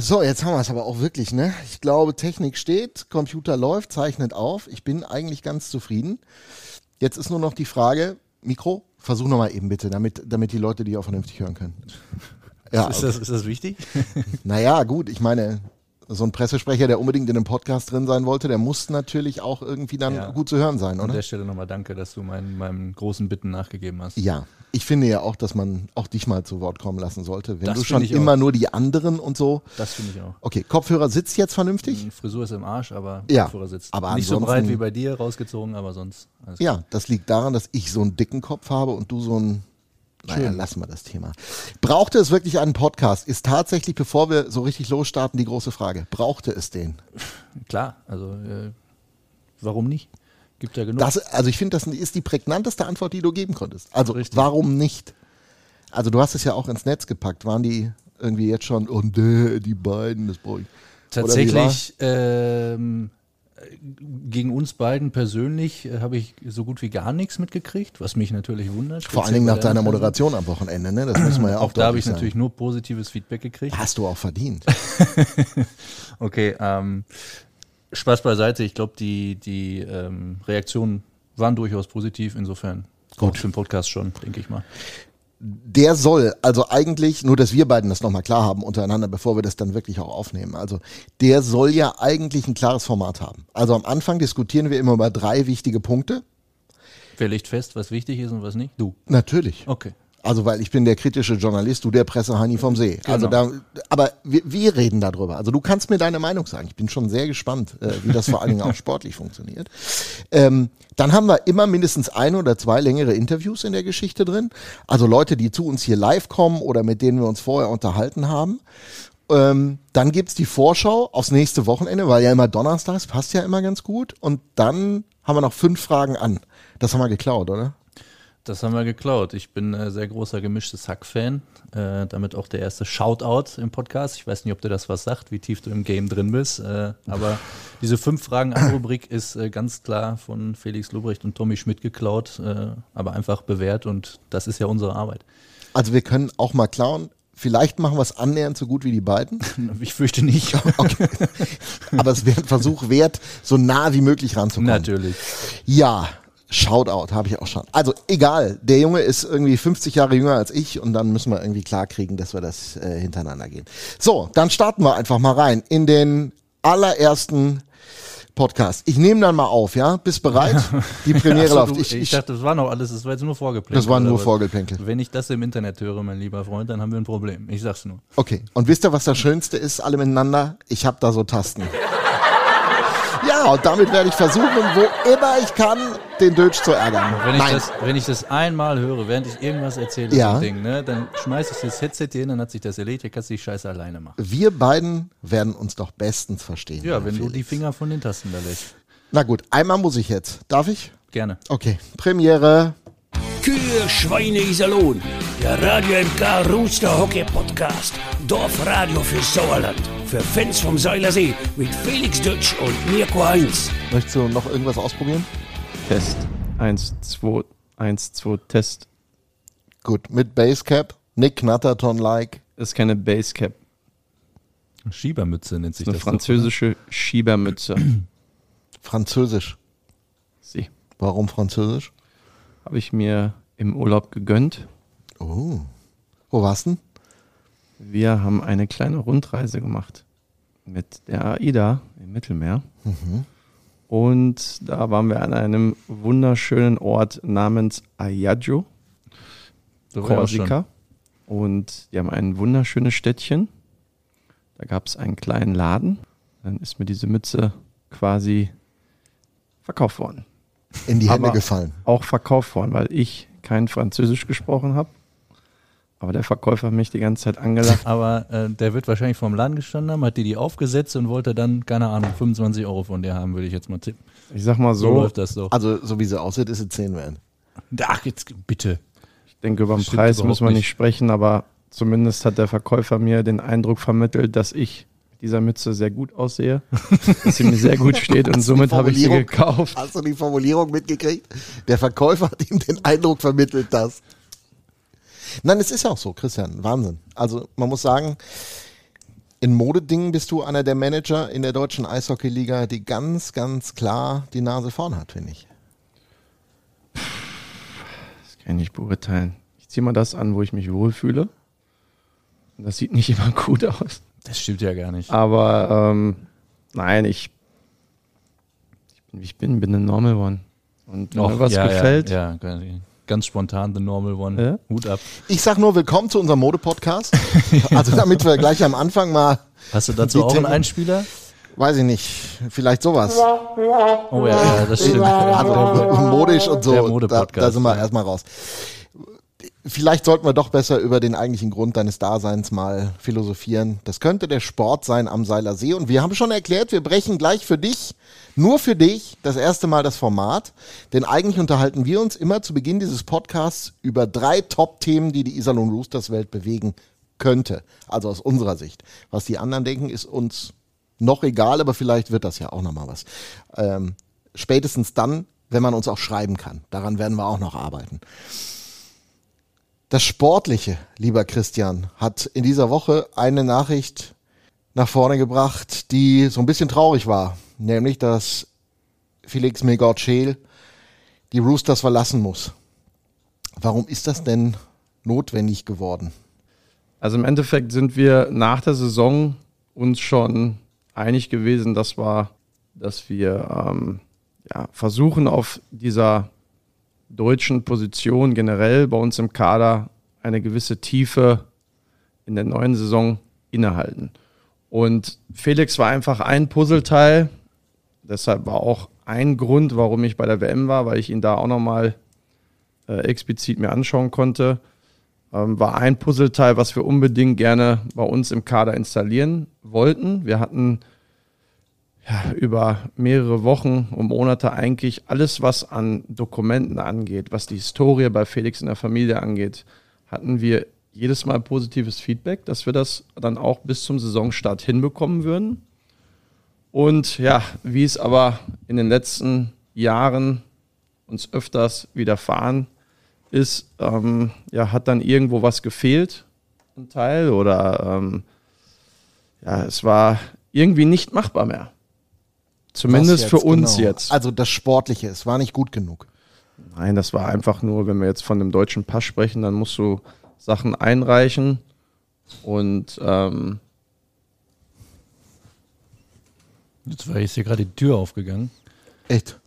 So, jetzt haben wir es aber auch wirklich, ne? Ich glaube, Technik steht, Computer läuft, zeichnet auf. Ich bin eigentlich ganz zufrieden. Jetzt ist nur noch die Frage, Mikro, versuch nochmal eben bitte, damit, damit die Leute dich auch vernünftig hören können. Ja, ist, das, ist das wichtig? Naja, gut, ich meine, so ein Pressesprecher, der unbedingt in einem Podcast drin sein wollte, der muss natürlich auch irgendwie dann ja. gut zu hören sein, oder? An der Stelle nochmal danke, dass du meinen, meinen großen Bitten nachgegeben hast. Ja, ich finde ja auch, dass man auch dich mal zu Wort kommen lassen sollte. Wenn das du schon immer auch. nur die anderen und so. Das finde ich auch. Okay, Kopfhörer sitzt jetzt vernünftig? Die Frisur ist im Arsch, aber ja, Kopfhörer sitzt. Aber Nicht so breit wie bei dir, rausgezogen, aber sonst. Ja, das liegt daran, dass ich so einen dicken Kopf habe und du so einen naja, lassen wir das Thema. Brauchte es wirklich einen Podcast? Ist tatsächlich, bevor wir so richtig losstarten, die große Frage. Brauchte es den? Klar, also äh, warum nicht? Gibt ja genug. Das, also ich finde, das ist die prägnanteste Antwort, die du geben konntest. Also richtig. warum nicht? Also du hast es ja auch ins Netz gepackt. Waren die irgendwie jetzt schon, und oh, die beiden, das brauche ich. Tatsächlich ähm, gegen uns beiden persönlich äh, habe ich so gut wie gar nichts mitgekriegt, was mich natürlich wundert. Vor allen Dingen nach deiner Moderation am Wochenende, ne? Das muss man ja auch Auch da habe ich sagen. natürlich nur positives Feedback gekriegt. Hast du auch verdient. okay, ähm, Spaß beiseite. Ich glaube, die, die ähm, Reaktionen waren durchaus positiv. Insofern gut für den Podcast schon, denke ich mal der soll, also eigentlich, nur dass wir beiden das nochmal klar haben untereinander, bevor wir das dann wirklich auch aufnehmen. Also der soll ja eigentlich ein klares Format haben. Also am Anfang diskutieren wir immer über drei wichtige Punkte. Wer legt fest, was wichtig ist und was nicht? Du. Natürlich. Okay. Also weil ich bin der kritische Journalist, du der Pressehani vom See. Genau. Also da, aber wir, wir reden darüber. Also du kannst mir deine Meinung sagen. Ich bin schon sehr gespannt, äh, wie das vor allen Dingen auch sportlich funktioniert. Ähm, dann haben wir immer mindestens ein oder zwei längere Interviews in der Geschichte drin. Also Leute, die zu uns hier live kommen oder mit denen wir uns vorher unterhalten haben. Ähm, dann gibt's die Vorschau aufs nächste Wochenende, weil ja immer donnerstags passt ja immer ganz gut. Und dann haben wir noch fünf Fragen an. Das haben wir geklaut, oder? Das haben wir geklaut. Ich bin äh, sehr großer gemischtes Hack-Fan. Äh, damit auch der erste Shoutout im Podcast. Ich weiß nicht, ob dir das was sagt, wie tief du im Game drin bist. Äh, aber diese fünf Fragen an Rubrik ist äh, ganz klar von Felix Lubrecht und Tommy Schmidt geklaut, äh, aber einfach bewährt und das ist ja unsere Arbeit. Also wir können auch mal klauen. Vielleicht machen wir es annähernd so gut wie die beiden. Ich fürchte nicht. Okay. Aber es wäre ein Versuch wert, so nah wie möglich ranzukommen. Natürlich. Ja, Shoutout habe ich auch schon. Also egal, der Junge ist irgendwie 50 Jahre jünger als ich und dann müssen wir irgendwie klarkriegen, dass wir das äh, hintereinander gehen. So, dann starten wir einfach mal rein in den allerersten Podcast. Ich nehme dann mal auf, ja? Bist bereit? Die Premiere so, läuft. Ich, ich, ich, dachte, das war noch alles, das war jetzt nur Vorgeplänkel. Das war nur Vorgeplänkel. Wenn ich das im Internet höre, mein lieber Freund, dann haben wir ein Problem. Ich sag's nur. Okay. Und wisst ihr, was das Schönste ist, alle miteinander? Ich habe da so Tasten. Ja, und damit werde ich versuchen, wo immer ich kann, den Dötsch zu ärgern. Wenn ich, das, wenn ich das einmal höre, während ich irgendwas erzähle, ja. Ding, ne, dann schmeiße ich das Headset hier hin, dann hat sich das erledigt, kannst du die Scheiße alleine machen. Wir beiden werden uns doch bestens verstehen. Ja, wenn Felix. du die Finger von den Tasten da lässt. Na gut, einmal muss ich jetzt. Darf ich? Gerne. Okay, Premiere. Kühe, Schweine, Iserlohn. Der Radio MK Rooster Hockey Podcast. Dorfradio für Sauerland. Für Fans vom Seilersee mit Felix Dutsch und Mirko Heinz. Möchtest du noch irgendwas ausprobieren? Test. 1, 2, 1, 2, Test. Gut, mit Basecap. Nick Knatterton-like. Das ist keine Basecap. Schiebermütze nennt sich eine das. Eine französische Schiebermütze. Französisch. Sie. Warum Französisch? Habe ich mir im Urlaub gegönnt. Oh. Wo warst du? Wir haben eine kleine Rundreise gemacht mit der AIDA im Mittelmeer. Mhm. Und da waren wir an einem wunderschönen Ort namens Ayaggio, Korsika. Und die haben ein wunderschönes Städtchen. Da gab es einen kleinen Laden. Dann ist mir diese Mütze quasi verkauft worden in die Hände gefallen. Auch verkauft worden, weil ich kein Französisch gesprochen habe. Aber der Verkäufer hat mich die ganze Zeit angelacht. Aber äh, der wird wahrscheinlich vorm Laden gestanden haben, hat dir die aufgesetzt und wollte dann, keine Ahnung, 25 Euro von dir haben, würde ich jetzt mal tippen. Ich sag mal so. So läuft das doch. Also, so wie sie aussieht, ist sie 10 wert. Ach, jetzt bitte. Ich denke, über den Preis müssen wir nicht. nicht sprechen, aber zumindest hat der Verkäufer mir den Eindruck vermittelt, dass ich dieser Mütze sehr gut aussehe, dass sie mir sehr gut steht und somit habe ich sie gekauft. Hast du die Formulierung mitgekriegt? Der Verkäufer hat ihm den Eindruck vermittelt, dass. Nein, es ist ja auch so, Christian, Wahnsinn. Also man muss sagen, in Modedingen bist du einer der Manager in der deutschen Eishockeyliga, die ganz, ganz klar die Nase vorn hat, finde ich. Das kann ich nicht beurteilen. Ich ziehe mal das an, wo ich mich wohlfühle. Das sieht nicht immer gut aus. Das stimmt ja gar nicht. Aber ähm, nein, ich, ich bin, wie ich bin, bin ein Normal One. Und wenn Och, mir was ja, gefällt, Ja, ja, ganz spontan, the normal one. Ja. Hut ab. Ich sag nur willkommen zu unserem Mode-Podcast. Also damit wir gleich am Anfang mal, Hast du dazu auch einen Einspieler? weiß ich nicht, vielleicht sowas. Oh ja, ja das stimmt. Also modisch und so. Der da, Mode-Podcast, da sind wir erstmal raus. Vielleicht sollten wir doch besser über den eigentlichen Grund deines Daseins mal philosophieren. Das könnte der Sport sein am Seiler See. Und wir haben schon erklärt, wir brechen gleich für dich, nur für dich, das erste Mal das Format. Denn eigentlich unterhalten wir uns immer zu Beginn dieses Podcasts über drei Top-Themen, die die Iserlohn Roosters Welt bewegen könnte. Also aus unserer Sicht. Was die anderen denken, ist uns noch egal, aber vielleicht wird das ja auch nochmal was. Ähm, spätestens dann, wenn man uns auch schreiben kann. Daran werden wir auch noch arbeiten. Das Sportliche, lieber Christian, hat in dieser Woche eine Nachricht nach vorne gebracht, die so ein bisschen traurig war. Nämlich, dass Felix Megard-Scheel die Roosters verlassen muss. Warum ist das denn notwendig geworden? Also im Endeffekt sind wir nach der Saison uns schon einig gewesen, dass wir, dass wir ähm, ja, versuchen auf dieser deutschen Position generell bei uns im Kader eine gewisse Tiefe in der neuen Saison innehalten. Und Felix war einfach ein Puzzleteil. Deshalb war auch ein Grund, warum ich bei der WM war, weil ich ihn da auch nochmal äh, explizit mir anschauen konnte ähm, war ein Puzzleteil, was wir unbedingt gerne bei uns im Kader installieren wollten. Wir hatten ja, über mehrere Wochen und Monate eigentlich alles, was an Dokumenten angeht, was die Historie bei Felix in der Familie angeht, hatten wir jedes Mal positives Feedback, dass wir das dann auch bis zum Saisonstart hinbekommen würden. Und ja, wie es aber in den letzten Jahren uns öfters widerfahren ist, ähm, ja, hat dann irgendwo was gefehlt, ein Teil, oder ähm, ja, es war irgendwie nicht machbar mehr. Zumindest Was für jetzt uns genau? jetzt. Also das Sportliche, es war nicht gut genug. Nein, das war einfach nur, wenn wir jetzt von dem deutschen Pass sprechen, dann musst du Sachen einreichen und ähm, Jetzt war jetzt hier gerade die Tür aufgegangen. Echt.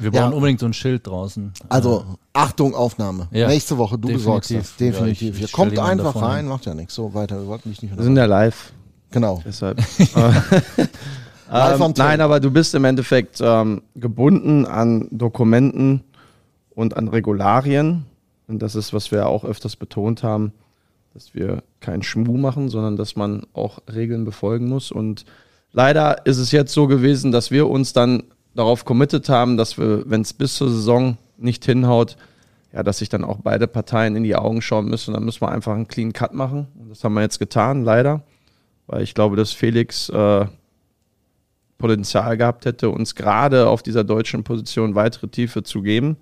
Wir Ja. brauchen unbedingt so ein Schild draußen. Also, Achtung, Aufnahme. Ja. Nächste Woche, du besorgst das. Definitiv. Ja, ich- ich kommt einfach davon rein, macht ja nichts. So weiter, wir wollten dich nicht wir sind ja live. Genau. Deshalb. Ähm, nein, aber du bist im Endeffekt ähm, gebunden an Dokumenten und an Regularien. Und das ist, was wir auch öfters betont haben, dass wir keinen Schmuh machen, sondern dass man auch Regeln befolgen muss. Und leider ist es jetzt so gewesen, dass wir uns dann darauf committed haben, dass wir, wenn es bis zur Saison nicht hinhaut, ja, dass sich dann auch beide Parteien in die Augen schauen müssen. Dann müssen wir einfach einen clean Cut machen. Und das haben wir jetzt getan, leider. Weil ich glaube, dass Felix äh, Potenzial gehabt hätte, uns gerade auf dieser deutschen Position weitere Tiefe zu geben.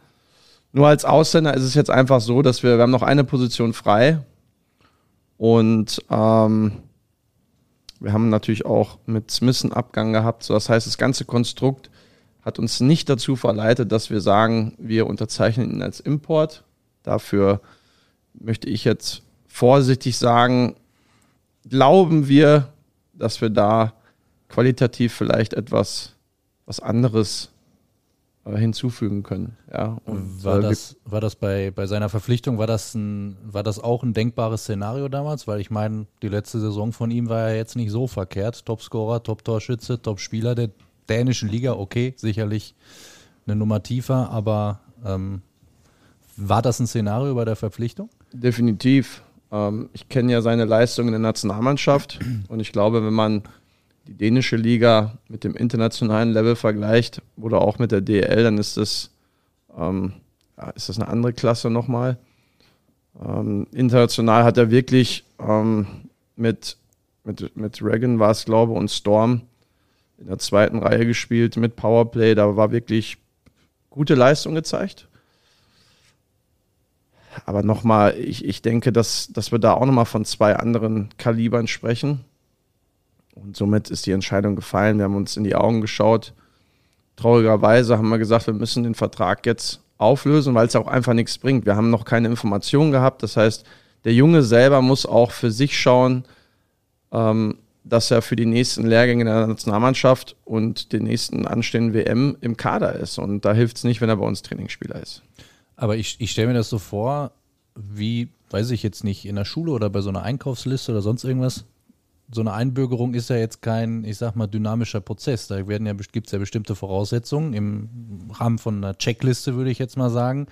Nur als Ausländer ist es jetzt einfach so, dass wir, wir haben noch eine Position frei und ähm, wir haben natürlich auch mit Smith Abgang gehabt. So, das heißt, das ganze Konstrukt hat uns nicht dazu verleitet, dass wir sagen, wir unterzeichnen ihn als Import. Dafür möchte ich jetzt vorsichtig sagen, glauben wir, dass wir da qualitativ vielleicht etwas was anderes äh, hinzufügen können. Ja, und War das, war das bei, bei seiner Verpflichtung, war das, ein, war das auch ein denkbares Szenario damals? Weil ich meine, die letzte Saison von ihm war ja jetzt nicht so verkehrt. Topscorer, Top-Torschütze, Top-Spieler der dänischen Liga, okay, sicherlich eine Nummer tiefer, aber ähm, war das ein Szenario bei der Verpflichtung? Definitiv. Ähm, ich kenne ja seine Leistung in der Nationalmannschaft und ich glaube, wenn man die dänische Liga mit dem internationalen Level vergleicht oder auch mit der DL, dann ist das, ähm, ja, ist das eine andere Klasse nochmal. Ähm, international hat er wirklich ähm, mit, mit, mit Reagan war es, glaube ich, und Storm in der zweiten Reihe gespielt mit Powerplay. Da war wirklich gute Leistung gezeigt. Aber nochmal, ich, ich denke, dass, dass wir da auch nochmal von zwei anderen Kalibern sprechen. Und somit ist die Entscheidung gefallen. Wir haben uns in die Augen geschaut. Traurigerweise haben wir gesagt, wir müssen den Vertrag jetzt auflösen, weil es auch einfach nichts bringt. Wir haben noch keine Informationen gehabt. Das heißt, der Junge selber muss auch für sich schauen, ähm, dass er für die nächsten Lehrgänge der Nationalmannschaft und den nächsten anstehenden WM im Kader ist. Und da hilft es nicht, wenn er bei uns Trainingsspieler ist. Aber ich, ich stelle mir das so vor, wie, weiß ich jetzt nicht, in der Schule oder bei so einer Einkaufsliste oder sonst irgendwas. So eine Einbürgerung ist ja jetzt kein, ich sag mal, dynamischer Prozess. Da werden ja, gibt es ja bestimmte Voraussetzungen im Rahmen von einer Checkliste, würde ich jetzt mal sagen.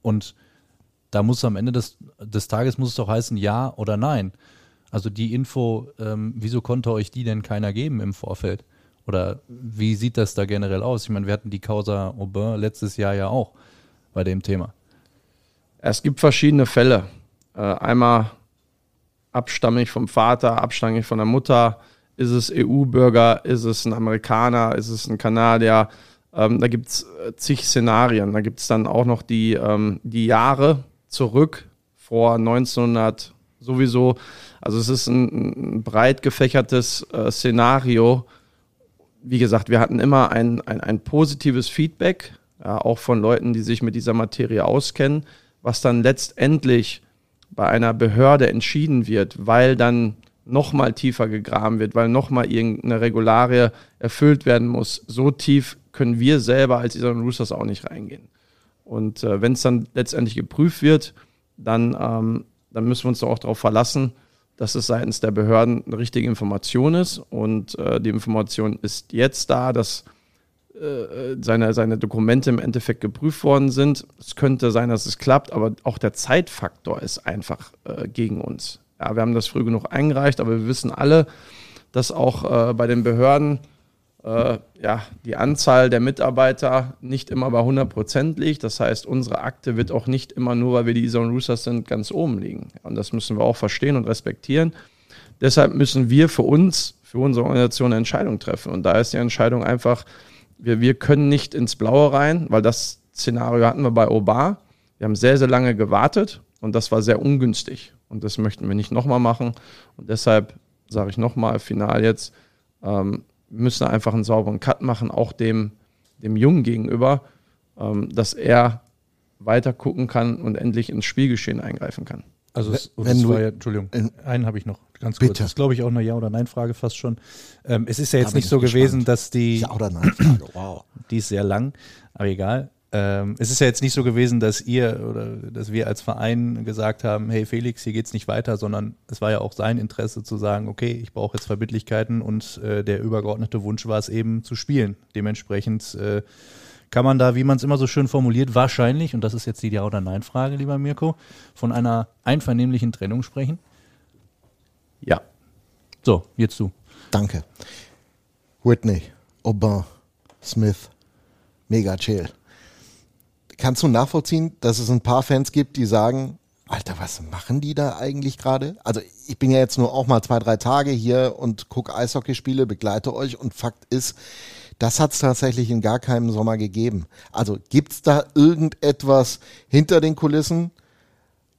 Und da muss am Ende des, des Tages muss es doch heißen, ja oder nein. Also die Info, ähm, wieso konnte euch die denn keiner geben im Vorfeld? Oder wie sieht das da generell aus? Ich meine, wir hatten die Causa Aubin letztes Jahr ja auch bei dem Thema. Es gibt verschiedene Fälle. Äh, einmal abstammig vom Vater, abstammig von der Mutter. Ist es EU-Bürger? Ist es ein Amerikaner? Ist es ein Kanadier? Ähm, da gibt es äh, zig Szenarien. Da gibt es dann auch noch die, ähm, die Jahre zurück vor 1900 sowieso. Also es ist ein, ein breit gefächertes äh, Szenario. Wie gesagt, wir hatten immer ein, ein, ein positives Feedback, ja, auch von Leuten, die sich mit dieser Materie auskennen, was dann letztendlich bei einer Behörde entschieden wird, weil dann nochmal tiefer gegraben wird, weil nochmal irgendeine Regularie erfüllt werden muss. So tief können wir selber als Isan Roosters auch nicht reingehen. Und äh, wenn es dann letztendlich geprüft wird, dann ähm, dann müssen wir uns auch darauf verlassen, dass es seitens der Behörden eine richtige Information ist. Und äh, die Information ist jetzt da, dass seine, seine Dokumente im Endeffekt geprüft worden sind. Es könnte sein, dass es klappt, aber auch der Zeitfaktor ist einfach äh, gegen uns. Ja, wir haben das früh genug eingereicht, aber wir wissen alle, dass auch äh, bei den Behörden äh, ja, die Anzahl der Mitarbeiter nicht immer bei 100 Prozent liegt. Das heißt, unsere Akte wird auch nicht immer nur, weil wir die Zone Roosters sind, ganz oben liegen. Und das müssen wir auch verstehen und respektieren. Deshalb müssen wir für uns, für unsere Organisation eine Entscheidung treffen. Und da ist die Entscheidung einfach, wir, wir können nicht ins Blaue rein, weil das Szenario hatten wir bei Obar. Wir haben sehr, sehr lange gewartet und das war sehr ungünstig. Und das möchten wir nicht nochmal machen. Und deshalb sage ich nochmal, final jetzt, ähm, müssen einfach einen sauberen Cut machen, auch dem, dem Jungen gegenüber, ähm, dass er weiter gucken kann und endlich ins Spielgeschehen eingreifen kann. Also es, wenn du, ja, Entschuldigung, einen habe ich noch, ganz kurz. Bitte. Das ist, glaube ich, auch eine Ja- oder Nein-Frage fast schon. Ähm, es ist ja jetzt da nicht so gespannt. gewesen, dass die... Ja oder Nein-Frage, wow. Die ist sehr lang, aber egal. Ähm, es ist ja jetzt nicht so gewesen, dass ihr oder dass wir als Verein gesagt haben, hey Felix, hier geht es nicht weiter, sondern es war ja auch sein Interesse zu sagen, okay, ich brauche jetzt Verbindlichkeiten und äh, der übergeordnete Wunsch war es eben zu spielen. Dementsprechend äh, kann man da, wie man es immer so schön formuliert, wahrscheinlich, und das ist jetzt die Ja- oder Nein-Frage, lieber Mirko, von einer einvernehmlichen Trennung sprechen? Ja. So, jetzt du. Danke. Whitney, Aubin, Smith, mega chill kannst du nachvollziehen, dass es ein paar Fans gibt, die sagen, Alter, was machen die da eigentlich gerade? Also ich bin ja jetzt nur auch mal zwei, drei Tage hier und gucke Eishockeyspiele, begleite euch und Fakt ist, das hat es tatsächlich in gar keinem Sommer gegeben. Also gibt es da irgendetwas hinter den Kulissen,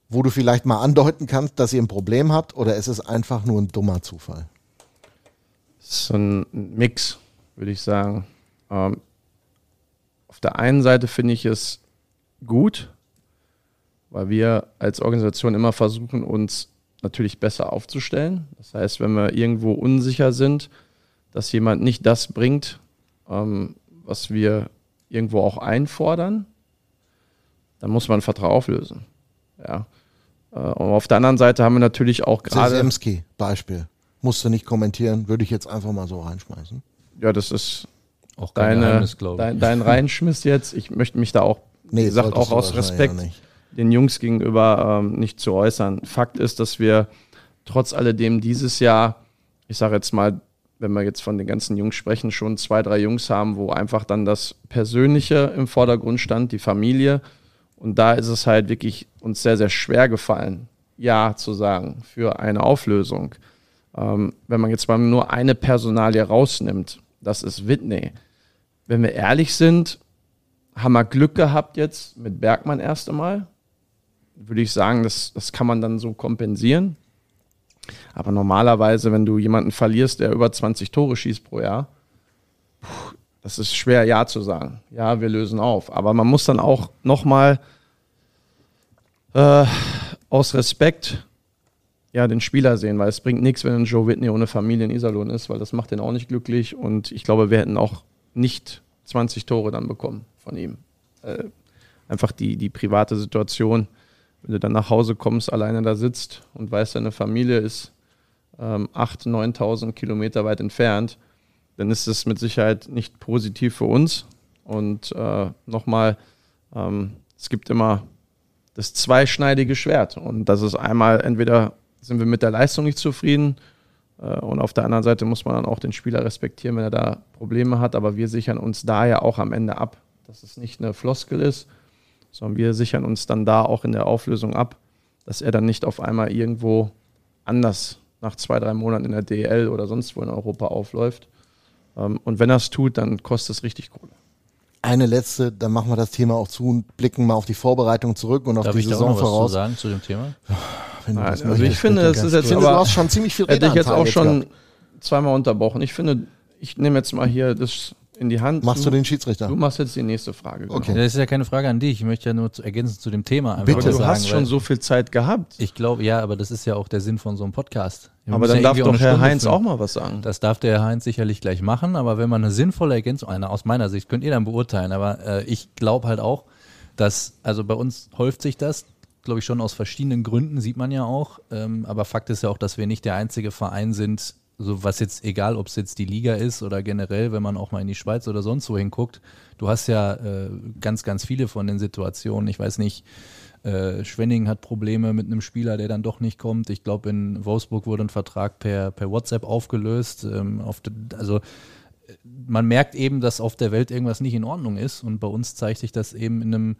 wo du vielleicht mal andeuten kannst, dass ihr ein Problem habt oder ist es einfach nur ein dummer Zufall? So ein Mix, würde ich sagen. Ähm, auf der einen Seite finde ich es gut, weil wir als Organisation immer versuchen, uns natürlich besser aufzustellen. Das heißt, wenn wir irgendwo unsicher sind, dass jemand nicht das bringt, ähm, was wir irgendwo auch einfordern, dann muss man Vertrag auflösen. Ja. Äh, und auf der anderen Seite haben wir natürlich auch gerade. Semski, Beispiel. Musst du nicht kommentieren, würde ich jetzt einfach mal so reinschmeißen. Ja, das ist auch deine, dein, dein Reinschmiss jetzt. Ich möchte mich da auch nee, wie gesagt, auch aus Respekt den Jungs gegenüber ähm, nicht zu äußern. Fakt ist, dass wir trotz alledem dieses Jahr, ich sage jetzt mal, wenn wir jetzt von den ganzen Jungs sprechen, schon zwei, drei Jungs haben, wo einfach dann das Persönliche im Vordergrund stand, die Familie. Und da ist es halt wirklich uns sehr, sehr schwer gefallen, Ja zu sagen für eine Auflösung. Ähm, wenn man jetzt mal nur eine Personalie rausnimmt, das ist Whitney. Wenn wir ehrlich sind, haben wir Glück gehabt jetzt mit Bergmann erst einmal. Würde ich sagen, das, das kann man dann so kompensieren. Aber normalerweise, wenn du jemanden verlierst, der über 20 Tore schießt pro Jahr, das ist schwer Ja zu sagen. Ja, wir lösen auf. Aber man muss dann auch nochmal äh, aus Respekt ja, den Spieler sehen, weil es bringt nichts, wenn ein Joe Whitney ohne Familie in Iserlohn ist, weil das macht den auch nicht glücklich und ich glaube, wir hätten auch nicht 20 Tore dann bekommen von ihm. Äh, einfach die, die private Situation, wenn du dann nach Hause kommst, alleine da sitzt und weißt, deine Familie ist ähm, 8.000, 9.000 Kilometer weit entfernt, dann ist es mit Sicherheit nicht positiv für uns. Und äh, nochmal, ähm, es gibt immer das zweischneidige Schwert. Und das ist einmal, entweder sind wir mit der Leistung nicht zufrieden äh, und auf der anderen Seite muss man dann auch den Spieler respektieren, wenn er da Probleme hat. Aber wir sichern uns da ja auch am Ende ab, dass es nicht eine Floskel ist, sondern wir sichern uns dann da auch in der Auflösung ab, dass er dann nicht auf einmal irgendwo anders nach zwei, drei Monaten in der DL oder sonst wo in Europa aufläuft. Ähm, und wenn er es tut, dann kostet es richtig Kohle. Eine letzte, dann machen wir das Thema auch zu und blicken mal auf die Vorbereitung zurück und auf Darf die ich da Saison auch noch was voraus. zu sagen zu dem Thema? Wenn du Nein, das also möchtest, ich finde, das ist jetzt- aber du hast schon ziemlich viel Hätte ich jetzt auch schon gehabt. zweimal unterbrochen. Ich finde, ich nehme jetzt mal hier das in die Hand. Machst du den Schiedsrichter? Du machst jetzt die nächste Frage. genau. Okay. Das ist ja keine Frage an dich. Ich möchte ja nur zu, ergänzen zu dem Thema. Einfach Bitte. Aber du sagen, hast schon so viel Zeit gehabt. Ich glaube, ja, aber das ist ja auch der Sinn von so einem Podcast. Wir Aber dann ja darf doch Herr Stunde Heinz füllen. auch mal was sagen. Das darf der Herr Heinz sicherlich gleich machen, aber wenn man eine sinnvolle Ergänzung, eine aus meiner Sicht, könnt ihr dann beurteilen, aber äh, ich glaube halt auch, dass, also bei uns häuft sich das, glaube ich, schon aus verschiedenen Gründen, sieht man ja auch, ähm, aber Fakt ist ja auch, dass wir nicht der einzige Verein sind, so was jetzt, egal ob es jetzt die Liga ist oder generell, wenn man auch mal in die Schweiz oder sonst wo hinguckt, du hast ja äh, ganz, ganz viele von den Situationen, ich weiß nicht, äh, Schwenning hat Probleme mit einem Spieler, der dann doch nicht kommt. Ich glaube, in Wolfsburg wurde ein Vertrag per, per WhatsApp aufgelöst. Ähm, auf de, also äh, man merkt eben, dass auf der Welt irgendwas nicht in Ordnung ist. Und bei uns zeigt sich das eben in einem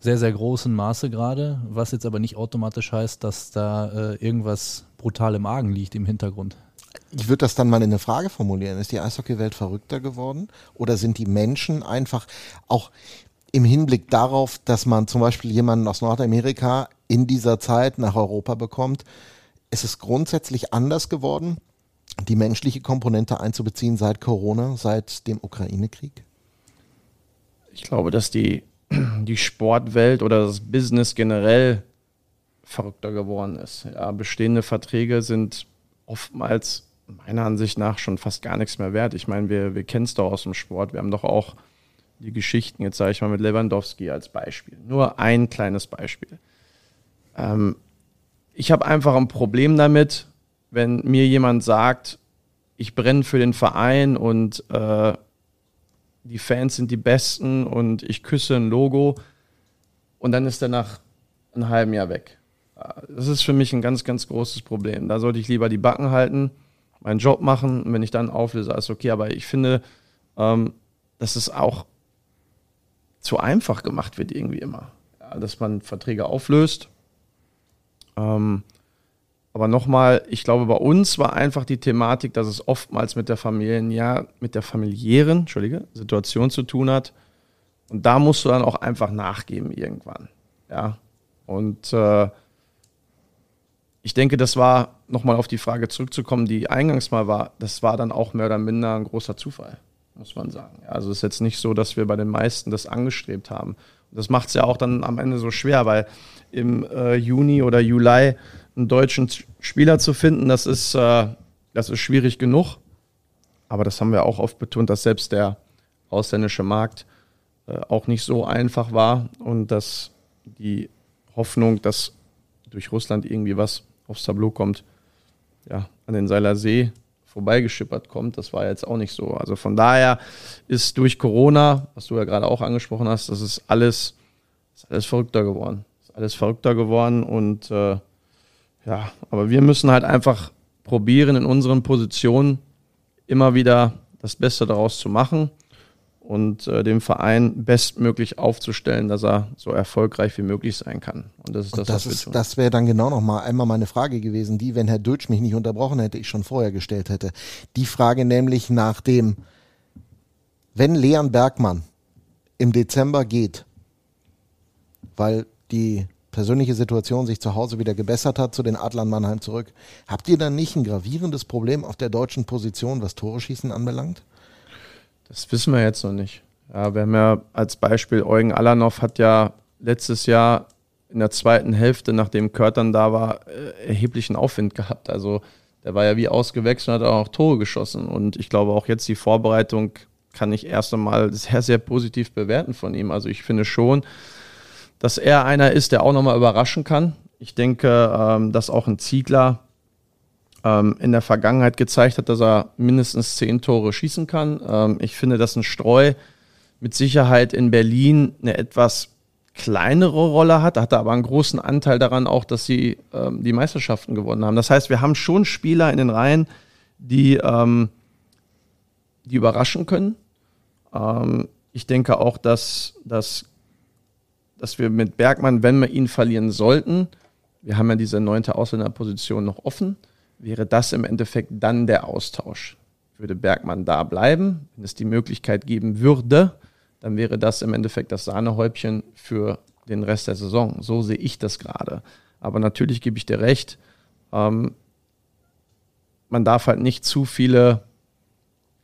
sehr, sehr großen Maße gerade, was jetzt aber nicht automatisch heißt, dass da äh, irgendwas brutal im Argen liegt im Hintergrund. Ich würde das dann mal in eine Frage formulieren. Ist die Eishockeywelt verrückter geworden? Oder sind die Menschen einfach auch im Hinblick darauf, dass man zum Beispiel jemanden aus Nordamerika in dieser Zeit nach Europa bekommt, ist es grundsätzlich anders geworden, die menschliche Komponente einzubeziehen seit Corona, seit dem Ukraine-Krieg? Ich glaube, dass die, die Sportwelt oder das Business generell verrückter geworden ist. Ja, bestehende Verträge sind oftmals meiner Ansicht nach schon fast gar nichts mehr wert. Ich meine, wir, wir kennen es doch aus dem Sport. Wir haben doch auch die Geschichten, jetzt sage ich mal mit Lewandowski als Beispiel. Nur ein kleines Beispiel. Ähm, ich habe einfach ein Problem damit, wenn mir jemand sagt, ich brenne für den Verein und äh, die Fans sind die Besten und ich küsse ein Logo und dann ist er nach einem halben Jahr weg. Das ist für mich ein ganz, ganz großes Problem. Da sollte ich lieber die Backen halten, meinen Job machen und wenn ich dann auflöse, ist okay. Aber ich finde, ähm, dass es auch zu einfach gemacht wird irgendwie immer. Ja, dass man Verträge auflöst. Ähm, aber nochmal, ich glaube, bei uns war einfach die Thematik, dass es oftmals mit der Familien, ja, mit der familiären, Entschuldige, Situation zu tun hat. Und da musst du dann auch einfach nachgeben irgendwann. Ja. Und äh, ich denke, das war, nochmal auf die Frage zurückzukommen, die eingangs mal war, das war dann auch mehr oder minder ein großer Zufall, muss man sagen. Also es ist jetzt nicht so, dass wir bei den meisten das angestrebt haben. Das macht es ja auch dann am Ende so schwer, weil im äh, Juni oder Juli einen deutschen Spieler zu finden, das ist, äh, das ist schwierig genug. Aber das haben wir auch oft betont, dass selbst der ausländische Markt äh, auch nicht so einfach war und dass die Hoffnung, dass durch Russland irgendwie was aufs Tableau kommt, ja, an den Seiler See vorbeigeschippert kommt, das war jetzt auch nicht so. Also von daher ist durch Corona, was du ja gerade auch angesprochen hast, das ist alles, ist alles verrückter geworden. Ist alles verrückter geworden und äh, ja, aber wir müssen halt einfach probieren, in unseren Positionen immer wieder das Beste daraus zu machen und äh, dem Verein bestmöglich aufzustellen, dass er so erfolgreich wie möglich sein kann. Und das ist Und das, das, was wir ist, tun. das wäre dann genau noch mal einmal meine Frage gewesen, die, wenn Herr Deutsch mich nicht unterbrochen hätte, ich schon vorher gestellt hätte. Die Frage nämlich nach dem, wenn Leon Bergmann im Dezember geht, weil die persönliche Situation sich zu Hause wieder gebessert hat, zu den Adlern Mannheim zurück. Habt ihr dann nicht ein gravierendes Problem auf der deutschen Position, was Tore schießen anbelangt? Das wissen wir jetzt noch nicht. Ja, wir haben ja als Beispiel Eugen Alanov hat ja letztes Jahr in der zweiten Hälfte, nachdem Kurt dann da war, äh, erheblichen Aufwind gehabt. Also der war ja wie ausgewechselt und hat auch Tore geschossen. Und ich glaube auch jetzt die Vorbereitung kann ich erst einmal sehr, sehr positiv bewerten von ihm. Also ich finde schon, dass er einer ist, der auch nochmal überraschen kann. Ich denke, ähm, dass auch ein Ziegler ähm, in der Vergangenheit gezeigt hat, dass er mindestens zehn Tore schießen kann. Ähm, ich finde, dass ein Streu mit Sicherheit in Berlin eine etwas kleinere Rolle hat, hatte aber einen großen Anteil daran auch, dass sie ähm, die Meisterschaften gewonnen haben. Das heißt, wir haben schon Spieler in den Reihen, die, ähm, die überraschen können. Ähm, ich denke auch, dass, dass, dass wir mit Bergmann, wenn wir ihn verlieren sollten, wir haben ja diese neunte Ausländerposition noch offen, wäre das im Endeffekt dann der Austausch. Würde Bergmann da bleiben, wenn es die Möglichkeit geben würde, dann wäre das im Endeffekt das Sahnehäubchen für den Rest der Saison. So sehe ich das gerade. Aber natürlich gebe ich dir recht, ähm, man darf halt nicht zu viele,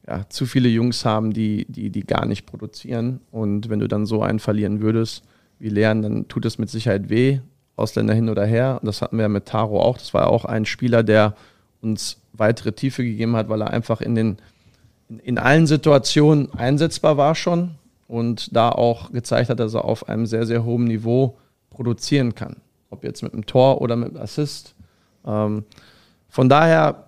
ja, zu viele Jungs haben, die, die, die gar nicht produzieren. Und wenn du dann so einen verlieren würdest, wie Leon, dann tut es mit Sicherheit weh, Ausländer hin oder her. Und das hatten wir mit Taro auch. Das war auch ein Spieler, der uns weitere Tiefe gegeben hat, weil er einfach in den in, allen Situationen einsetzbar war schon und da auch gezeigt hat, dass er auf einem sehr, sehr hohen Niveau produzieren kann. Ob jetzt mit einem Tor oder mit einem Assist. Ähm, von daher,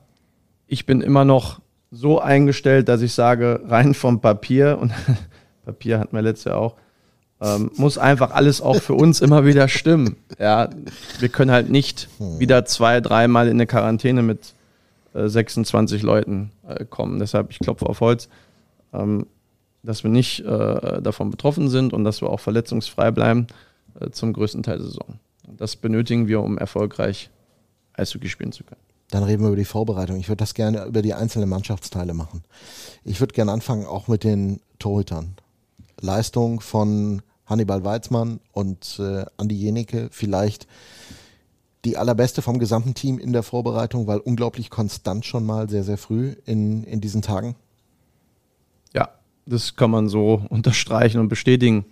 ich bin immer noch so eingestellt, dass ich sage, rein vom Papier, und Papier hatten wir letztes Jahr auch, ähm, muss einfach alles auch für uns immer wieder stimmen. Ja, wir können halt nicht wieder zwei, dreimal in eine Quarantäne mit äh, 26 Leuten äh, kommen. Deshalb, ich klopfe auf Holz. Ähm, dass wir nicht äh, davon betroffen sind und dass wir auch verletzungsfrei bleiben äh, zum größten Teil der Saison. Das benötigen wir, um erfolgreich Eishockey spielen zu können. Dann reden wir über die Vorbereitung. Ich würde das gerne über die einzelnen Mannschaftsteile machen. Ich würde gerne anfangen auch mit den Torhütern. Leistung von Hannibal Weizmann und äh, Andi Jenecke vielleicht die allerbeste vom gesamten Team in der Vorbereitung, weil unglaublich konstant schon mal sehr, sehr früh in, in diesen Tagen. Das kann man so unterstreichen und bestätigen.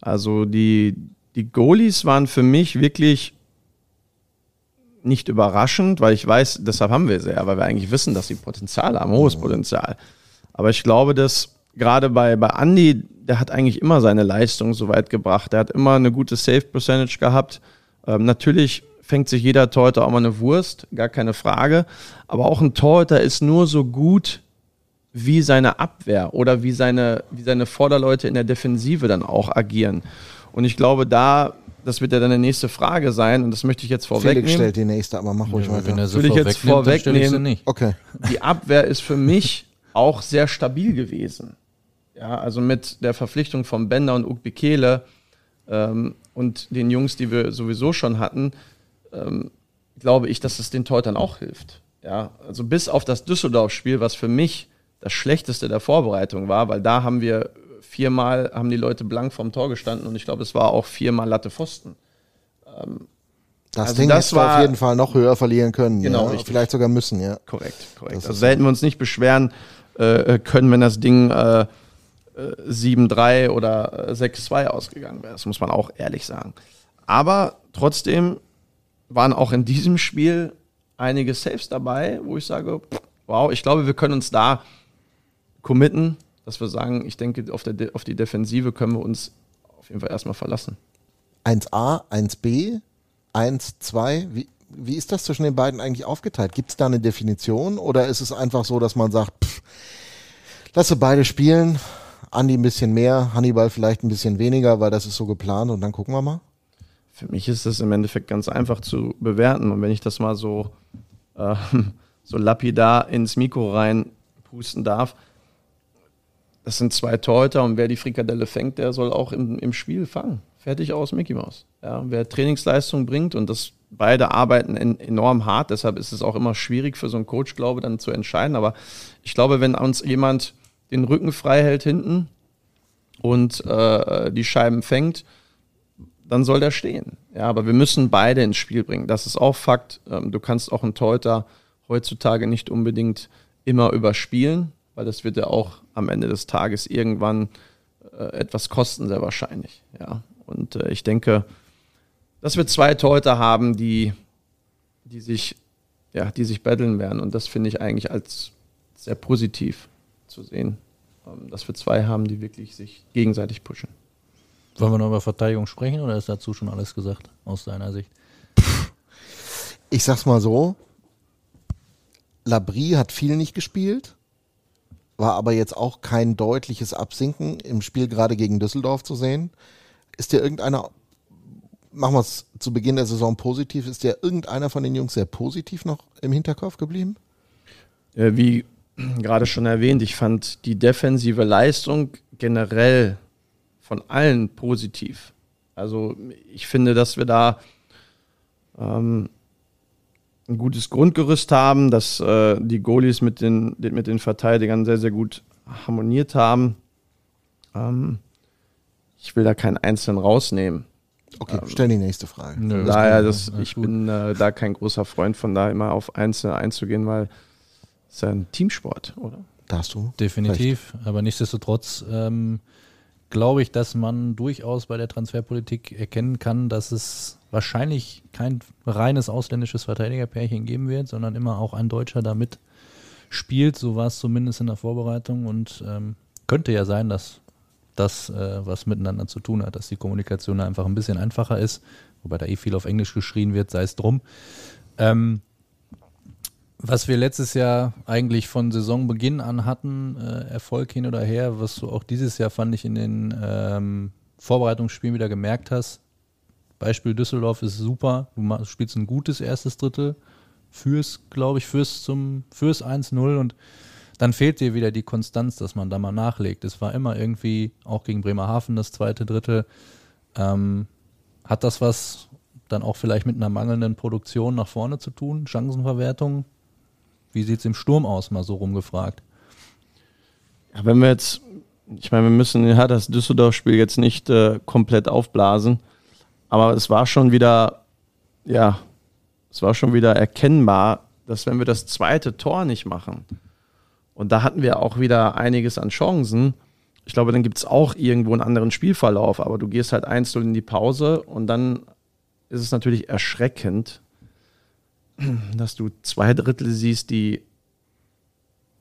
Also die, die Goalies waren für mich wirklich nicht überraschend, weil ich weiß, deshalb haben wir sie ja, weil wir eigentlich wissen, dass sie Potenzial haben, hohes Potenzial. Aber ich glaube, dass gerade bei, bei Andy, der hat eigentlich immer seine Leistung so weit gebracht. Der hat immer eine gute Save Percentage gehabt. Ähm, natürlich fängt sich jeder Torhüter auch mal eine Wurst, gar keine Frage. Aber auch ein Torhüter ist nur so gut, wie seine Abwehr oder wie seine, wie seine Vorderleute in der Defensive dann auch agieren. Und ich glaube, da, das wird ja dann die nächste Frage sein, und das möchte ich jetzt vorwegnehmen. Felix stellt die nächste, aber mach ruhig ja, weiter. Wenn er so Will ich jetzt vorwegnehmen. Okay. Die Abwehr ist für mich auch sehr stabil gewesen. Ja, also mit der Verpflichtung von Bender und Ukbekele ähm, und den Jungs, die wir sowieso schon hatten, ähm, glaube ich, dass es den Teutern auch hilft. Ja, also bis auf das Düsseldorf-Spiel, was für mich das Schlechteste der Vorbereitung war, weil da haben wir viermal, haben die Leute blank vorm Tor gestanden und ich glaube, es war auch viermal Latte Pfosten. Ähm, das also Ding das war auf jeden Fall noch höher verlieren können. Genau, ja? vielleicht sogar müssen, ja. Korrekt, korrekt. Das also da hätten wir uns nicht beschweren äh, können, wenn das Ding äh, 7-3 äh, oder 6-2 äh, ausgegangen wäre. Das muss man auch ehrlich sagen. Aber trotzdem waren auch in diesem Spiel einige Saves dabei, wo ich sage, wow, ich glaube, wir können uns da committen, dass wir sagen, ich denke, auf, der, auf die Defensive können wir uns auf jeden Fall erstmal verlassen. 1a, 1b, 1, 2, wie, wie ist das zwischen den beiden eigentlich aufgeteilt? Gibt es da eine Definition oder ist es einfach so, dass man sagt, pff, lasse beide spielen, Andi ein bisschen mehr, Hannibal vielleicht ein bisschen weniger, weil das ist so geplant und dann gucken wir mal? Für mich ist das im Endeffekt ganz einfach zu bewerten und wenn ich das mal so, äh, so lapidar ins Mikro rein pusten darf, das sind zwei Torhüter und wer die Frikadelle fängt, der soll auch im, im Spiel fangen. Fertig aus, Mickey Mouse. Ja, wer Trainingsleistung bringt und das beide arbeiten en enorm hart, deshalb ist es auch immer schwierig für so einen Coach, glaube ich, dann zu entscheiden. Aber ich glaube, wenn uns jemand den Rücken frei hält hinten und äh, die Scheiben fängt, dann soll der stehen. Ja, aber wir müssen beide ins Spiel bringen. Das ist auch Fakt. Ähm, du kannst auch einen Torhüter heutzutage nicht unbedingt immer überspielen, weil das wird ja auch am Ende des Tages irgendwann äh, etwas kosten, sehr wahrscheinlich. Ja, und äh, ich denke, dass wir zwei Torhüter haben, die, die sich, ja, die sich betteln werden. Und das finde ich eigentlich als sehr positiv zu sehen, ähm, dass wir zwei haben, die wirklich sich gegenseitig pushen. Wollen wir noch über Verteidigung sprechen oder ist dazu schon alles gesagt aus deiner Sicht? Ich sag's mal so, Labrie hat viel nicht gespielt, war aber jetzt auch kein deutliches Absinken im Spiel gerade gegen Düsseldorf zu sehen. Ist dir irgendeiner, machen wir es zu Beginn der Saison positiv, ist dir irgendeiner von den Jungs sehr positiv noch im Hinterkopf geblieben? Äh, wie gerade schon erwähnt, ich fand die defensive Leistung generell von allen positiv. Also ich finde, dass wir da ähm, ein gutes Grundgerüst haben, dass äh, die Goalies mit den, mit den Verteidigern sehr, sehr gut harmoniert haben. Ähm, ich will da keinen Einzelnen rausnehmen. Okay, ähm, stell die nächste Frage. Nö, daher, das, ich bin äh, da kein großer Freund von da immer auf Einzelne einzugehen, weil ist ein Teamsport, oder? Da hast du. Definitiv, recht. aber nichtsdestotrotz ähm, glaube ich, dass man durchaus bei der Transferpolitik erkennen kann, dass es wahrscheinlich kein reines ausländisches Verteidigerpärchen geben wird, sondern immer auch ein Deutscher damit spielt. So war es zumindest in der Vorbereitung und ähm, könnte ja sein, dass das äh, was miteinander zu tun hat, dass die Kommunikation einfach ein bisschen einfacher ist, wobei da eh viel auf Englisch geschrien wird, sei es drum. Ähm, was wir letztes Jahr eigentlich von Saisonbeginn an hatten, äh, Erfolg hin oder her, was du auch dieses Jahr fand ich in den ähm, Vorbereitungsspielen wieder gemerkt hast. Beispiel Düsseldorf ist super. Du spielst ein gutes erstes Drittel, fürs, glaube ich, fürs zum fürs 1-0 und dann fehlt dir wieder die Konstanz, dass man da mal nachlegt. Es war immer irgendwie, auch gegen Bremerhaven, das zweite Drittel. Ähm, hat das was dann auch vielleicht mit einer mangelnden Produktion nach vorne zu tun? Chancenverwertung? Wie sieht es im Sturm aus, mal so rumgefragt? Ja, wenn wir jetzt, ich meine, wir müssen ja, das Düsseldorf-Spiel jetzt nicht äh, komplett aufblasen, aber es war schon wieder, ja, es war schon wieder erkennbar, dass wenn wir das zweite Tor nicht machen, und da hatten wir auch wieder einiges an Chancen, ich glaube, dann gibt es auch irgendwo einen anderen Spielverlauf, aber du gehst halt einzeln in die Pause und dann ist es natürlich erschreckend, dass du zwei Drittel siehst, die,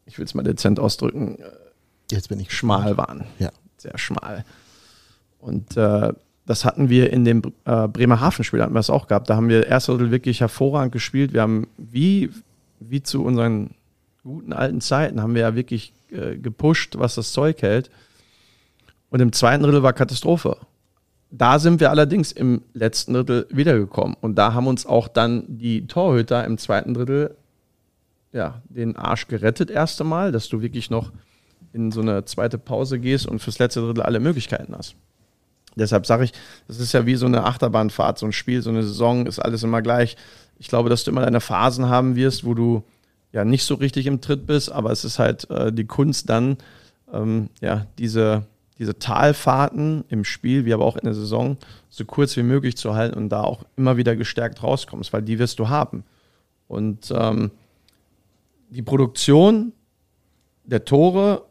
ich will es mal dezent ausdrücken, äh, jetzt bin ich schmal waren. Ja. Sehr schmal. Und äh, das hatten wir in dem äh, Bremerhaven-Spiel, hatten wir es auch gehabt. Da haben wir erste Drittel wirklich hervorragend gespielt. Wir haben wie, wie zu unseren guten alten Zeiten, haben wir ja wirklich äh, gepusht, was das Zeug hält. Und im zweiten Drittel war Katastrophe. Da sind wir allerdings im letzten Drittel wiedergekommen. Und da haben uns auch dann die Torhüter im zweiten Drittel ja, den Arsch gerettet, erste Mal, dass du wirklich noch in so eine zweite Pause gehst und fürs letzte Drittel alle Möglichkeiten hast. Deshalb sage ich, das ist ja wie so eine Achterbahnfahrt, so ein Spiel, so eine Saison, ist alles immer gleich. Ich glaube, dass du immer deine Phasen haben wirst, wo du ja nicht so richtig im Tritt bist, aber es ist halt äh, die Kunst dann, ähm, ja, diese diese Talfahrten im Spiel, wie aber auch in der Saison, so kurz wie möglich zu halten und da auch immer wieder gestärkt rauskommst, weil die wirst du haben. Und ähm, die Produktion der Tore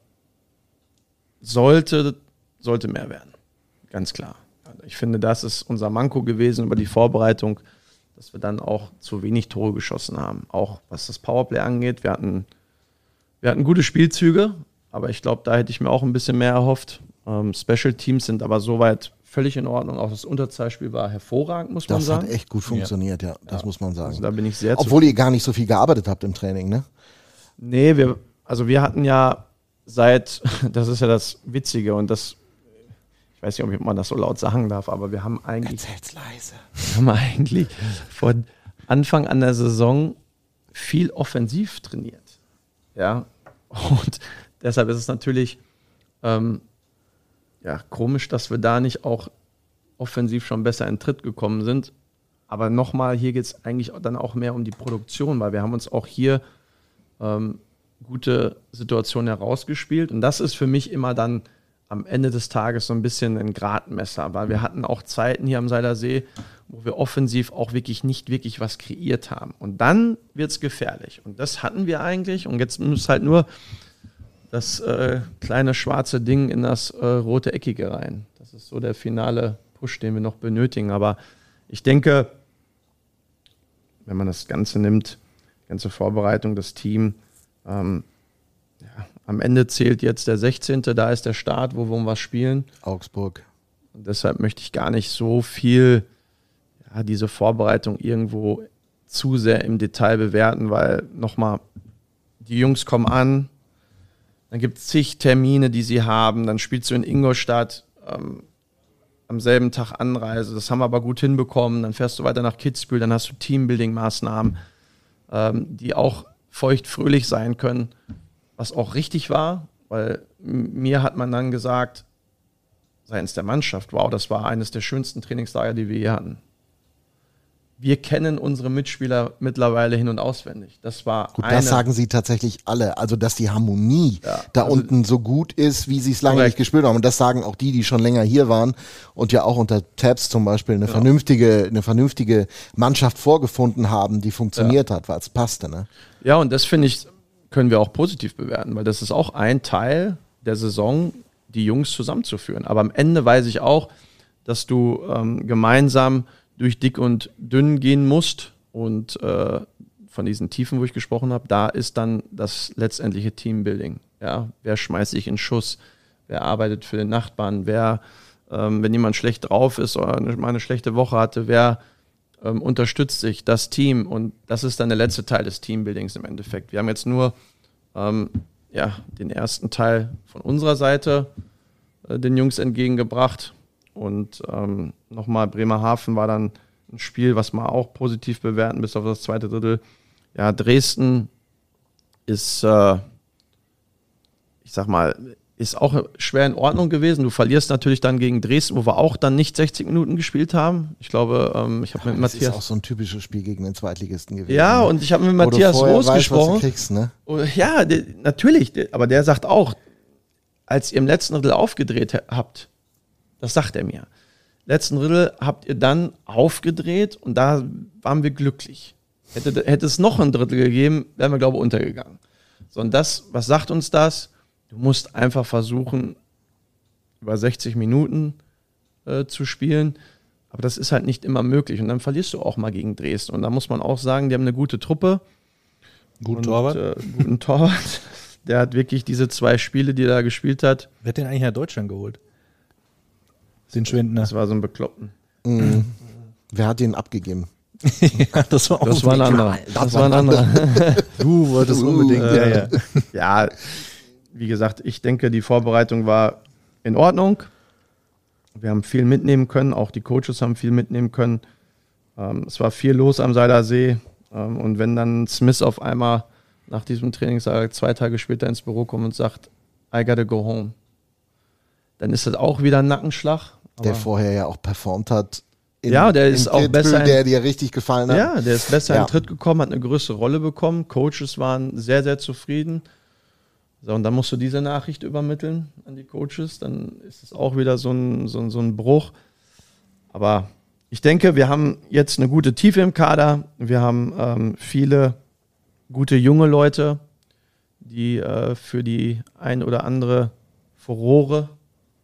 sollte, sollte mehr werden. Ganz klar. Ich finde, das ist unser Manko gewesen über die Vorbereitung, dass wir dann auch zu wenig Tore geschossen haben. Auch was das Powerplay angeht. Wir hatten, wir hatten gute Spielzüge, aber ich glaube, da hätte ich mir auch ein bisschen mehr erhofft. Ähm, Special Teams sind aber soweit völlig in Ordnung. Auch das Unterzahlspiel war hervorragend, muss man das sagen. Das hat echt gut funktioniert, ja. ja das ja. muss man sagen. Also da bin ich sehr Obwohl ihr gar nicht so viel gearbeitet habt im Training, ne? Nee, wir, also wir hatten ja seit, das ist ja das Witzige und das, ich weiß nicht, ob man das so laut sagen darf, aber wir haben eigentlich. Erzähl's leise. Wir haben eigentlich von Anfang an der Saison viel offensiv trainiert. Ja. Und deshalb ist es natürlich ähm, ja, komisch, dass wir da nicht auch offensiv schon besser in Tritt gekommen sind. Aber nochmal, hier geht es eigentlich dann auch mehr um die Produktion, weil wir haben uns auch hier ähm, gute Situationen herausgespielt. Und das ist für mich immer dann am Ende des Tages so ein bisschen ein Gradmesser, weil wir hatten auch Zeiten hier am Seiler See, wo wir offensiv auch wirklich nicht wirklich was kreiert haben. Und dann wird es gefährlich. Und das hatten wir eigentlich. Und jetzt muss halt nur das äh, kleine schwarze Ding in das äh, rote Eckige rein. Das ist so der finale Push, den wir noch benötigen. Aber ich denke, wenn man das Ganze nimmt, ganze Vorbereitung, das Team, ähm, ja, am Ende zählt jetzt der 16., da ist der Start, wo wir um was spielen. Augsburg. Und deshalb möchte ich gar nicht so viel ja, diese Vorbereitung irgendwo zu sehr im Detail bewerten, weil nochmal, die Jungs kommen an, dann gibt es zig Termine, die sie haben, dann spielst du in Ingolstadt ähm, am selben Tag Anreise, das haben wir aber gut hinbekommen, dann fährst du weiter nach Kitzbühel, dann hast du Teambuilding-Maßnahmen, ähm, die auch feucht-fröhlich sein können, was auch richtig war, weil mir hat man dann gesagt, seitens der Mannschaft, wow, das war eines der schönsten Trainingslager, die wir hier hatten wir kennen unsere Mitspieler mittlerweile hin und auswendig. Das war gut, das sagen sie tatsächlich alle. Also, dass die Harmonie ja, da also unten so gut ist, wie sie es lange nicht gespielt haben. Und das sagen auch die, die schon länger hier waren und ja auch unter Tabs zum Beispiel eine ja. vernünftige, eine vernünftige Mannschaft vorgefunden haben, die funktioniert ja. hat, weil es passte. Ne? Ja, und das finde ich, können wir auch positiv bewerten, weil das ist auch ein Teil der Saison, die Jungs zusammenzuführen. Aber am Ende weiß ich auch, dass du ähm, gemeinsam durch dick und dünn gehen musst und äh, von diesen Tiefen, wo ich gesprochen habe, da ist dann das letztendliche Teambuilding. Ja, wer schmeißt sich in Schuss? Wer arbeitet für den Nachbarn? Wer, ähm, wenn jemand schlecht drauf ist oder eine, mal eine schlechte Woche hatte, wer ähm, unterstützt sich? Das Team. Und das ist dann der letzte Teil des Teambuildings im Endeffekt. Wir haben jetzt nur ähm, ja, den ersten Teil von unserer Seite äh, den Jungs entgegengebracht. Und ähm, nochmal, Bremerhaven war dann ein Spiel, was wir auch positiv bewerten, bis auf das zweite Drittel. Ja, Dresden ist, äh, ich sag mal, ist auch schwer in Ordnung gewesen. Du verlierst natürlich dann gegen Dresden, wo wir auch dann nicht 60 Minuten gespielt haben. Ich glaube, ähm, ich habe mit das Matthias. Das ist auch so ein typisches Spiel gegen den Zweitligisten gewesen. Ja, ne? und ich habe mit Matthias Roos weißt, gesprochen. Kriegst, ne? Oh, ja, natürlich, aber der sagt auch, als ihr im letzten Drittel aufgedreht habt, das sagt er mir. Letzten Drittel habt ihr dann aufgedreht und da waren wir glücklich. Hätte, hätte es noch ein Drittel gegeben, wären wir, glaube ich, untergegangen. So, und das, was sagt uns das? Du musst einfach versuchen, über 60 Minuten äh, zu spielen. Aber das ist halt nicht immer möglich. Und dann verlierst du auch mal gegen Dresden. Und da muss man auch sagen, die haben eine gute Truppe. Guten und, Torwart. Äh, guten Torwart. Der hat wirklich diese zwei Spiele, die er da gespielt hat. Wer hat den eigentlich nach Deutschland geholt? Den Schwindner. Das war so ein Bekloppten. Mhm. Wer hat den abgegeben? ja, das war, das war ein anderer. Das, das war ein anderer. du wolltest uh, unbedingt. Äh, ja, ja. ja, wie gesagt, ich denke, die Vorbereitung war in Ordnung. Wir haben viel mitnehmen können, auch die Coaches haben viel mitnehmen können. Ähm, es war viel los am Seiler See. Ähm, und wenn dann Smith auf einmal nach diesem Trainingstag zwei Tage später ins Büro kommt und sagt, I gotta go home, dann ist das auch wieder ein Nackenschlag der vorher ja auch performt hat. In, ja, der ist auch besser. In, der dir richtig gefallen hat. Ja, der ist besser ja. in Tritt gekommen, hat eine größere Rolle bekommen. Coaches waren sehr, sehr zufrieden. So, und dann musst du diese Nachricht übermitteln an die Coaches. Dann ist es auch wieder so ein, so ein, so ein Bruch. Aber ich denke, wir haben jetzt eine gute Tiefe im Kader. Wir haben ähm, viele gute junge Leute, die äh, für die ein oder andere Furore,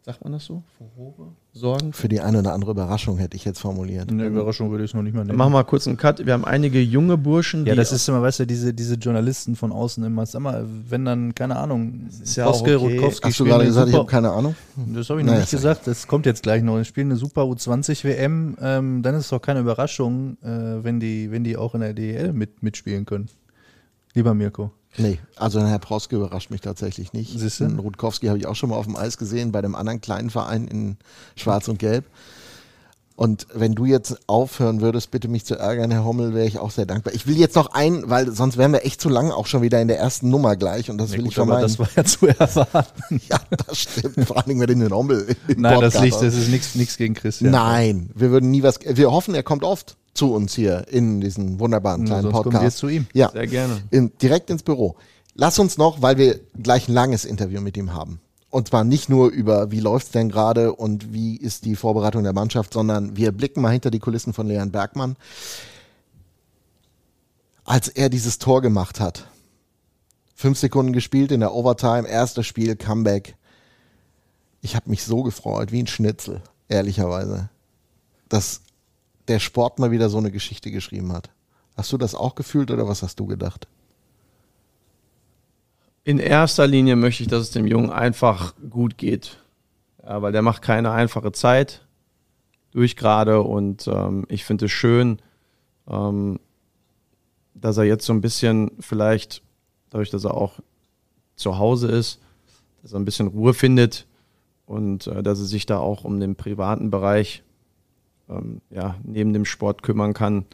sagt man das so? Furore? Sorgen. Für die eine oder andere Überraschung hätte ich jetzt formuliert. Eine Überraschung würde ich es noch nicht mal nehmen. Machen wir mal kurz einen Cut. Wir haben einige junge Burschen. Ja, das ist immer, weißt du, diese, diese Journalisten von außen immer. Sag mal, wenn dann, keine Ahnung, ist ja Koske, okay. Rutkowski Hast du gerade gesagt, ich habe keine Ahnung? Das habe ich noch naja, nicht gesagt. Das kommt jetzt gleich noch. Wir spielen eine super U20-WM. Ähm, dann ist es doch keine Überraschung, äh, wenn, die, wenn die auch in der DEL mit, mitspielen können. Lieber Mirko. Nee, also Herr Proske überrascht mich tatsächlich nicht. Siehste? Rutkowski habe ich auch schon mal auf dem Eis gesehen, bei dem anderen kleinen Verein in Schwarz und Gelb. Und wenn du jetzt aufhören würdest, bitte mich zu ärgern, Herr Hommel, wäre ich auch sehr dankbar. Ich will jetzt noch ein, weil sonst wären wir echt zu lang auch schon wieder in der ersten Nummer gleich und das ja, will gut, ich vermeiden. das war ja zu erwarten. ja, das stimmt. Vor allen Dingen mit den Hommel. Nein, Podcast das Licht, das ist nichts gegen Christian. Nein, wir würden nie was, wir hoffen, er kommt oft zu uns hier in diesen wunderbaren kleinen ja, Podcast. Kommen wir zu ihm. Ja, sehr gerne. In, direkt ins Büro. Lass uns noch, weil wir gleich ein langes Interview mit ihm haben Und zwar nicht nur über, wie läuft's denn gerade und wie ist die Vorbereitung der Mannschaft, sondern wir blicken mal hinter die Kulissen von Leon Bergmann. Als er dieses Tor gemacht hat, fünf Sekunden gespielt in der Overtime, erstes Spiel, Comeback. Ich habe mich so gefreut, wie ein Schnitzel, ehrlicherweise, dass der Sport mal wieder so eine Geschichte geschrieben hat. Hast du das auch gefühlt oder was hast du gedacht? In erster Linie möchte ich, dass es dem Jungen einfach gut geht. Ja, weil der macht keine einfache Zeit durch gerade und ähm, ich finde es schön, ähm, dass er jetzt so ein bisschen vielleicht, dadurch, dass er auch zu Hause ist, dass er ein bisschen Ruhe findet und äh, dass er sich da auch um den privaten Bereich ähm, ja, neben dem Sport kümmern kann.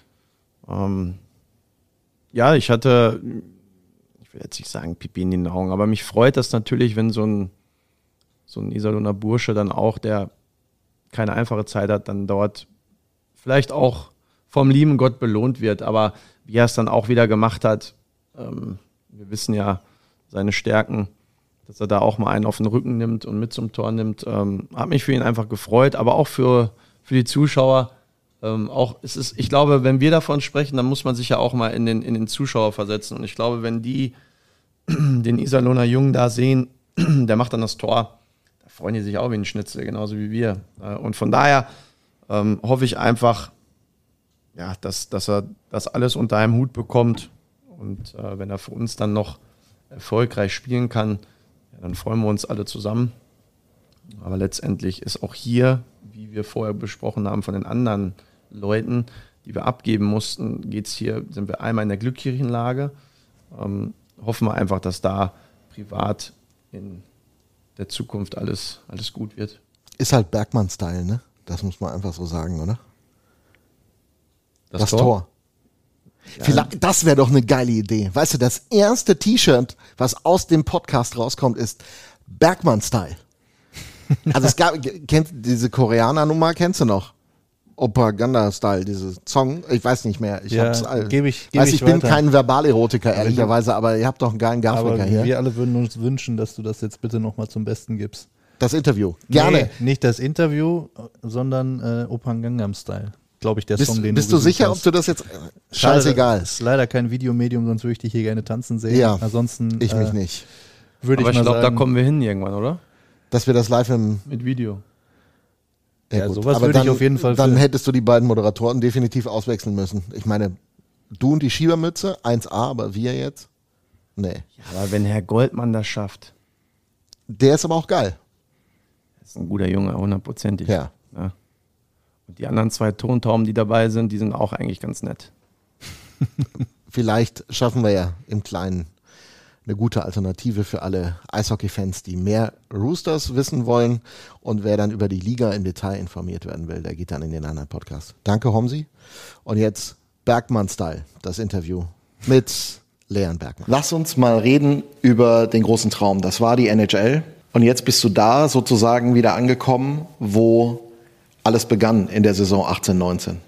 Ähm, ja, ich hatte, ich will jetzt nicht sagen Pipi in den Augen, aber mich freut das natürlich, wenn so ein, so ein Iserlohner Bursche dann auch, der keine einfache Zeit hat, dann dort vielleicht auch vom lieben Gott belohnt wird. Aber wie er es dann auch wieder gemacht hat, ähm, wir wissen ja seine Stärken, dass er da auch mal einen auf den Rücken nimmt und mit zum Tor nimmt, ähm, hat mich für ihn einfach gefreut, aber auch für, für die Zuschauer. Ähm, auch es ist, ich glaube, wenn wir davon sprechen, dann muss man sich ja auch mal in den, in den Zuschauer versetzen. Und ich glaube, wenn die den Iserlohner Jungen da sehen, der macht dann das Tor, da freuen die sich auch wie ein Schnitzel, genauso wie wir. Äh, und von daher ähm, hoffe ich einfach, ja, dass, dass er das alles unter einem Hut bekommt. Und äh, wenn er für uns dann noch erfolgreich spielen kann, ja, dann freuen wir uns alle zusammen. Aber letztendlich ist auch hier, wie wir vorher besprochen haben von den anderen Leuten, die wir abgeben mussten, geht es hier, sind wir einmal in der glücklichen Lage. Ähm, hoffen wir einfach, dass da privat in der Zukunft alles, alles gut wird. Ist halt Bergmann-Style, ne? Das muss man einfach so sagen, oder? Das, Das, Tor? Tor. Vielleicht, das wäre doch eine geile Idee. Weißt du, das erste T-Shirt, was aus dem Podcast rauskommt, ist Bergmann-Style. Also es gab, kennt diese Koreaner-Nummer, kennst du noch? Propaganda-Style, diese Song, ich weiß nicht mehr. Ich Ja, hab's all, geb ich- geb weiß, ich ich bin kein Verbalerotiker, ehrlicherweise, aber ihr habt doch einen geilen Grafiker hier. wir alle würden uns wünschen, dass du das jetzt bitte nochmal zum Besten gibst. Das Interview. Gerne. Nee, nicht das Interview, sondern äh, Opan Gangnam Style. Glaube ich, der Bist, Song, den bist du du gesucht sicher, hast. ob du das jetzt. äh, Scheißegal. Ist leider kein Videomedium, sonst würde ich dich hier gerne tanzen sehen. Ja, Ansonsten Ich mich äh, nicht. würde ich Aber ich glaube, da kommen wir hin irgendwann, oder? Dass wir das live im. Mit Video. Ja, gut. sowas Aber würde ich dann, auf jeden Fall Dann hättest du die beiden Moderatoren definitiv auswechseln müssen. Ich meine, du und die Schiebermütze, 1A, aber wir jetzt? Nee. Aber wenn Herr Goldmann das schafft, Der ist aber auch geil. ist ein guter Junge, hundertprozentig. Ja. Ja. Und die anderen zwei Tontauben, die dabei sind, die sind auch eigentlich ganz nett. Vielleicht schaffen wir ja im Kleinen eine gute Alternative für alle Eishockey-Fans, die mehr Roosters wissen wollen. Und wer dann über die Liga im Detail informiert werden will, der geht dann in den anderen Podcast. Danke, Homsi. Und jetzt Bergmann-Style, das Interview mit Leon Bergmann. Lass uns mal reden über den großen Traum. Das war die NHL. Und jetzt bist du da sozusagen wieder angekommen, wo alles begann in der Saison 18, 19.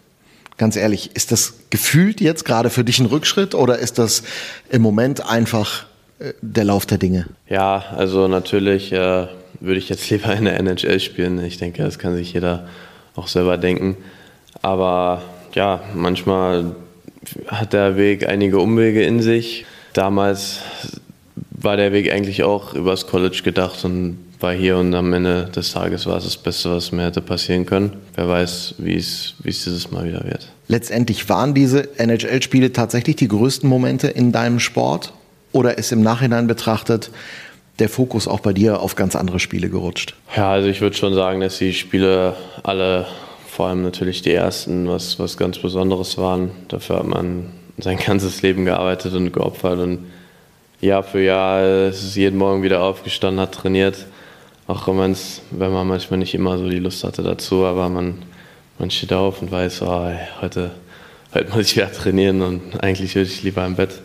Ganz ehrlich, ist das gefühlt jetzt gerade für dich ein Rückschritt oder ist das im Moment einfach der Lauf der Dinge? Ja, also natürlich äh, würde ich jetzt lieber in der NHL spielen. Ich denke, das kann sich jeder auch selber denken. Aber ja, manchmal hat der Weg einige Umwege in sich. Damals war der Weg eigentlich auch übers College gedacht und war hier und am Ende des Tages war es das Beste, was mir hätte passieren können. Wer weiß, wie es wie es dieses Mal wieder wird. Letztendlich waren diese NHL-Spiele tatsächlich die größten Momente in deinem Sport oder ist im Nachhinein betrachtet der Fokus auch bei dir auf ganz andere Spiele gerutscht? Ja, also ich würde schon sagen, dass die Spiele alle, vor allem natürlich die ersten, was, was ganz Besonderes waren. Dafür hat man sein ganzes Leben gearbeitet und geopfert und Jahr für Jahr ist es jeden Morgen wieder aufgestanden, hat trainiert. Auch wenn, wenn man manchmal nicht immer so die Lust hatte dazu, aber man, man steht auf und weiß, oh, heute, heute muss ich wieder trainieren und eigentlich würde ich lieber im Bett,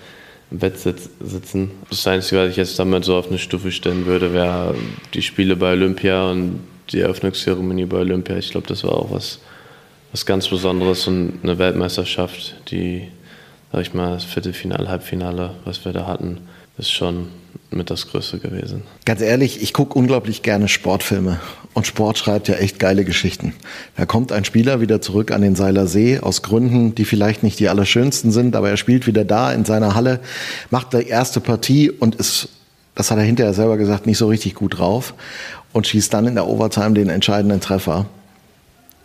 im Bett sitz, sitzen. Das Einzige, was ich jetzt damit so auf eine Stufe stellen würde, wäre die Spiele bei Olympia und die Eröffnungszeremonie bei Olympia. Ich glaube, das war auch was, was ganz Besonderes und eine Weltmeisterschaft, die, sag ich mal, das Viertelfinale, Halbfinale, was wir da hatten, ist schon, mit das Größte gewesen. Ganz ehrlich, ich gucke unglaublich gerne Sportfilme. Und Sport schreibt ja echt geile Geschichten. Da kommt ein Spieler wieder zurück an den Seiler See aus Gründen, die vielleicht nicht die allerschönsten sind, aber er spielt wieder da in seiner Halle, macht die erste Partie und ist, das hat er hinterher selber gesagt, nicht so richtig gut drauf und schießt dann in der Overtime den entscheidenden Treffer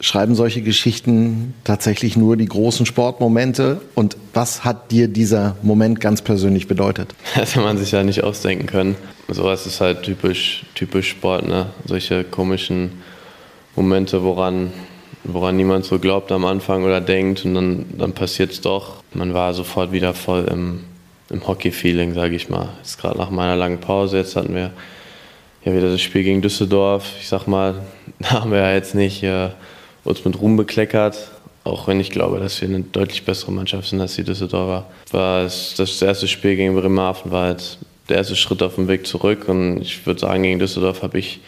schreiben solche Geschichten tatsächlich nur die großen Sportmomente? Und was hat dir dieser Moment ganz persönlich bedeutet? Hätte man sich ja nicht ausdenken können. Sowas ist halt typisch, typisch Sport, ne? Solche komischen Momente, woran, woran niemand so glaubt am Anfang oder denkt und dann, dann passiert es doch. Man war sofort wieder voll im, im Hockey-Feeling, sage ich mal. Jetzt gerade nach meiner langen Pause, jetzt hatten wir ja wieder das Spiel gegen Düsseldorf. Ich sag mal, da haben wir ja jetzt nicht äh, uns mit Ruhm bekleckert. Auch wenn ich glaube, dass wir eine deutlich bessere Mannschaft sind als die Düsseldorfer. War es das erste Spiel gegen Bremerhaven war halt der erste Schritt auf dem Weg zurück. Und ich würde sagen, gegen Düsseldorf habe ich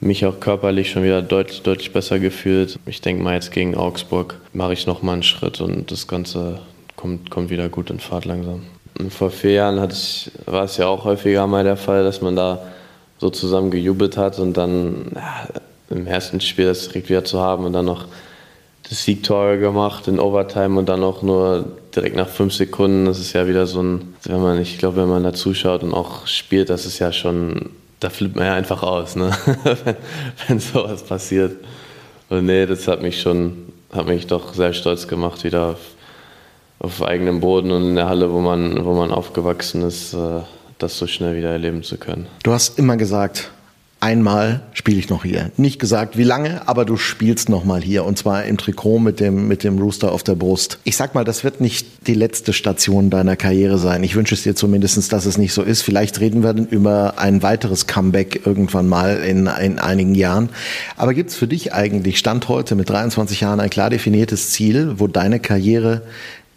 mich auch körperlich schon wieder deutlich, deutlich besser gefühlt. Ich denke mal, jetzt gegen Augsburg mache ich nochmal einen Schritt und das Ganze kommt, kommt wieder gut in Fahrt langsam. Und vor vier Jahren ich, war es ja auch häufiger mal der Fall, dass man da so zusammen gejubelt hat und dann ja, im ersten Spiel das direkt wieder zu haben und dann noch das Siegtor gemacht in Overtime und dann auch nur direkt nach fünf Sekunden. Das ist ja wieder so ein, wenn man, ich glaube, wenn man da zuschaut und auch spielt, das ist ja schon, da flippt man ja einfach aus, ne? wenn, wenn sowas passiert. Und nee, das hat mich schon, hat mich doch sehr stolz gemacht, wieder auf, auf eigenem Boden und in der Halle, wo man, wo man aufgewachsen ist, äh, das so schnell wieder erleben zu können. Du hast immer gesagt, einmal spiele ich noch hier. Nicht gesagt, wie lange, aber du spielst noch mal hier und zwar im Trikot mit dem mit dem Rooster auf der Brust. Ich sag mal, das wird nicht die letzte Station deiner Karriere sein. Ich wünsche es dir zumindest, dass es nicht so ist. Vielleicht reden wir dann über ein weiteres Comeback irgendwann mal in, in einigen Jahren. Aber gibt's für dich eigentlich Stand heute mit 23 Jahren ein klar definiertes Ziel, wo deine Karriere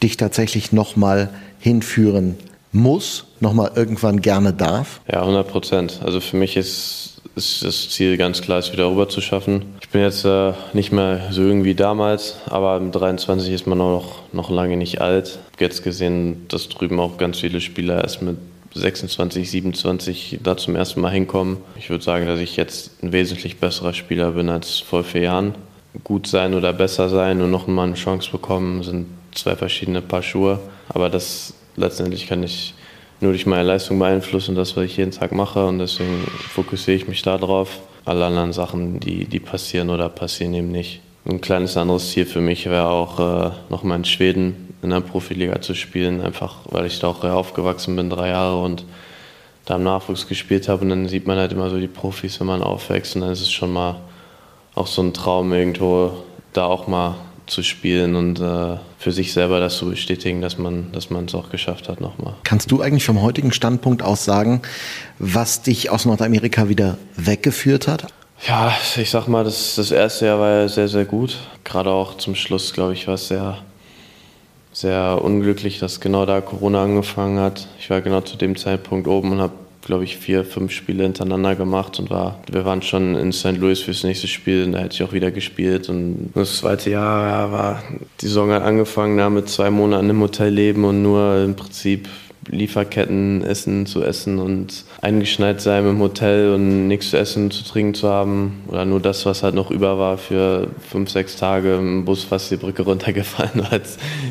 dich tatsächlich noch mal hinführen muss, noch mal irgendwann gerne darf? Ja, 100 Prozent. Also für mich ist ist das Ziel ganz klar, es wieder rüber zu schaffen. Ich bin jetzt äh, nicht mehr so jung wie damals, aber mit 23 ist man noch, noch lange nicht alt. Ich habe jetzt gesehen, dass drüben auch ganz viele Spieler erst mit 26, 27 da zum ersten Mal hinkommen. Ich würde sagen, dass ich jetzt ein wesentlich besserer Spieler bin als vor vier Jahren. Gut sein oder besser sein und noch mal eine Chance bekommen, sind zwei verschiedene Paar Schuhe. Aber das letztendlich kann ich nur durch meine Leistung beeinflussen, das, was ich jeden Tag mache. Und deswegen fokussiere ich mich darauf. Alle anderen Sachen, die, die passieren oder passieren eben nicht. Ein kleines anderes Ziel für mich wäre auch, äh, nochmal in Schweden in der Profiliga zu spielen, einfach weil ich da auch aufgewachsen bin, drei Jahre und da im Nachwuchs gespielt habe. Und dann sieht man halt immer so die Profis, wenn man aufwächst. Und dann ist es schon mal auch so ein Traum, irgendwo da auch mal zu spielen und äh, für sich selber das zu bestätigen, dass man dass es auch geschafft hat nochmal. Kannst du eigentlich vom heutigen Standpunkt aus sagen, was dich aus Nordamerika wieder weggeführt hat? Ja, ich sag mal, das, das erste Jahr war ja sehr, sehr gut. Gerade auch zum Schluss, glaube ich, war es sehr, sehr unglücklich, dass genau da Corona angefangen hat. Ich war genau zu dem Zeitpunkt oben und habe glaube ich, vier, fünf Spiele hintereinander gemacht und war, wir waren schon in St. Louis fürs nächste Spiel und da hätte ich auch wieder gespielt. Und das zweite Jahr ja, war, die Saison hat angefangen, da mit zwei Monaten im Hotel leben und nur im Prinzip Lieferketten essen zu essen und eingeschneit sein im Hotel und nichts zu essen, zu trinken zu haben. Oder nur das, was halt noch über war für fünf, sechs Tage im Bus fast die Brücke runtergefallen, weil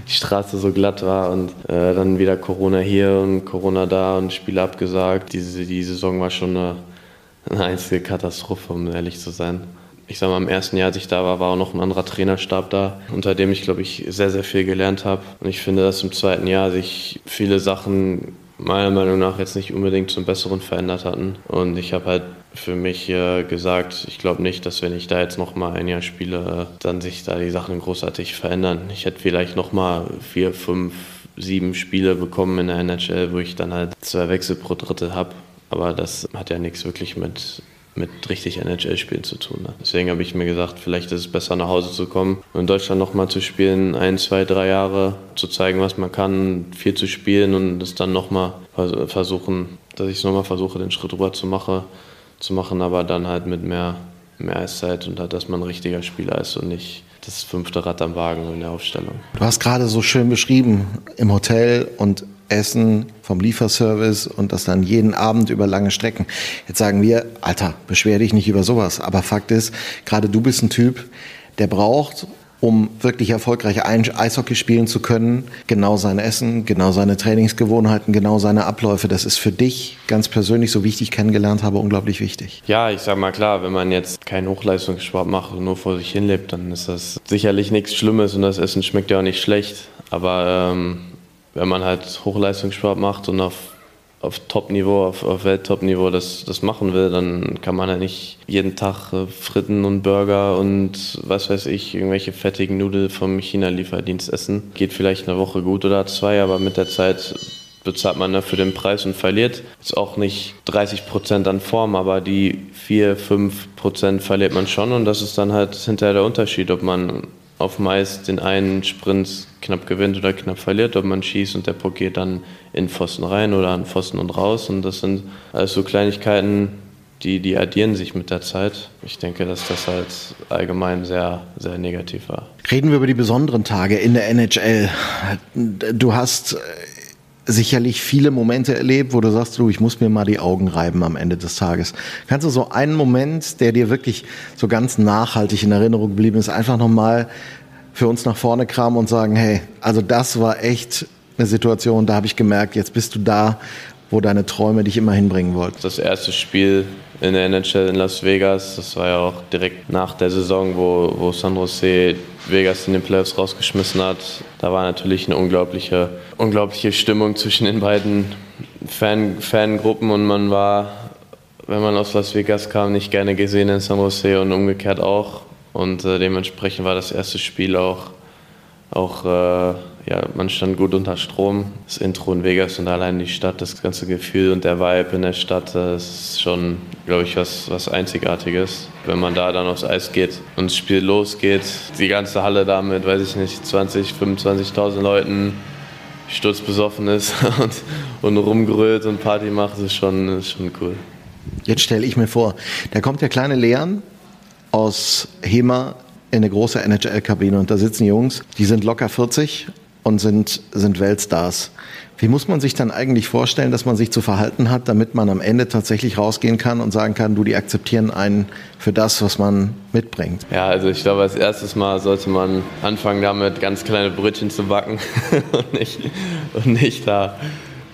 die Straße so glatt war. Und äh, dann wieder Corona hier und Corona da und Spiele abgesagt. Diese, die Saison war schon eine, eine einzige Katastrophe, um ehrlich zu sein ich sage mal, im ersten Jahr, als ich da war, war auch noch ein anderer Trainerstab da, unter dem ich, glaube ich, sehr, sehr viel gelernt habe. Und ich finde, dass im zweiten Jahr sich viele Sachen meiner Meinung nach jetzt nicht unbedingt zum Besseren verändert hatten. Und ich habe halt für mich äh, gesagt, ich glaube nicht, dass wenn ich da jetzt noch mal ein Jahr spiele, dann sich da die Sachen großartig verändern. Ich hätte vielleicht noch mal vier, fünf, sieben Spiele bekommen in der NHL, wo ich dann halt zwei Wechsel pro Drittel habe. Aber das hat ja nichts wirklich mit mit richtig NHL-Spielen zu tun. Ne? Deswegen habe ich mir gesagt, vielleicht ist es besser nach Hause zu kommen und in Deutschland nochmal zu spielen, ein, zwei, drei Jahre zu zeigen, was man kann, viel zu spielen und es dann nochmal versuchen, dass ich es nochmal versuche, den Schritt rüber zu, mache, zu machen, aber dann halt mit mehr, mehr Eiszeit und dass man ein richtiger Spieler ist und nicht das fünfte Rad am Wagen in der Aufstellung. Du hast gerade so schön beschrieben, im Hotel und Essen vom Lieferservice und das dann jeden Abend über lange Strecken. Jetzt sagen wir, Alter, beschwer dich nicht über sowas. Aber Fakt ist, gerade du bist ein Typ, der braucht um wirklich erfolgreich Eishockey spielen zu können, genau sein Essen, genau seine Trainingsgewohnheiten, genau seine Abläufe. Das ist für dich ganz persönlich, so wie ich dich kennengelernt habe, unglaublich wichtig. Ja, ich sag mal klar, wenn man jetzt keinen Hochleistungssport macht und nur vor sich hin lebt, dann ist das sicherlich nichts Schlimmes und das Essen schmeckt ja auch nicht schlecht. Aber ähm, wenn man halt Hochleistungssport macht und auf auf Top-Niveau, auf, auf Welt-Top-Niveau das, das machen will, dann kann man ja nicht jeden Tag äh, Fritten und Burger und was weiß ich, irgendwelche fettigen Nudeln vom China-Lieferdienst essen. Geht vielleicht eine Woche gut oder zwei, aber mit der Zeit bezahlt man dafür den Preis und verliert. Ist auch nicht 30 Prozent an Form, aber die 4, 5 Prozent verliert man schon und das ist dann halt hinterher der Unterschied, ob man auf Mais den einen Sprint knapp gewinnt oder knapp verliert, ob man schießt und der Puck geht dann in Pfosten rein oder an Pfosten und raus. Und das sind alles so Kleinigkeiten, die, die addieren sich mit der Zeit. Ich denke, dass das halt allgemein sehr, sehr negativ war. Reden wir über die besonderen Tage in der NHL. Du hast sicherlich viele Momente erlebt, wo du sagst, du, ich muss mir mal die Augen reiben am Ende des Tages. Kannst du so einen Moment, der dir wirklich so ganz nachhaltig in Erinnerung geblieben ist, einfach nochmal für uns nach vorne kramen und sagen, hey, also das war echt eine Situation, da habe ich gemerkt, jetzt bist du da, wo deine Träume dich immer hinbringen wollten. Das erste Spiel in der NHL in Las Vegas. Das war ja auch direkt nach der Saison, wo, wo San Jose Vegas in den Playoffs rausgeschmissen hat. Da war natürlich eine unglaubliche, unglaubliche Stimmung zwischen den beiden Fan, Fangruppen und man war, wenn man aus Las Vegas kam, nicht gerne gesehen in San Jose und umgekehrt auch. Und äh, dementsprechend war das erste Spiel auch, auch äh, ja, man stand gut unter Strom. Das Intro in Vegas und allein die Stadt, das ganze Gefühl und der Vibe in der Stadt, das ist schon, glaube ich, was, was Einzigartiges. Wenn man da dann aufs Eis geht und das Spiel losgeht, die ganze Halle da mit, weiß ich nicht, 20, 25.000 Leuten sturzbesoffen ist und, und rumgrölt und Party macht, ist schon, ist schon cool. Jetzt stelle ich mir vor, da kommt der kleine Leon aus Hema in eine große NHL-Kabine und da sitzen Jungs, die sind locker 40 und sind, sind Weltstars. Wie muss man sich dann eigentlich vorstellen, dass man sich zu verhalten hat, damit man am Ende tatsächlich rausgehen kann und sagen kann, du, die akzeptieren einen für das, was man mitbringt? Ja, also ich glaube, als erstes Mal sollte man anfangen damit, ganz kleine Brötchen zu backen und, nicht, und nicht da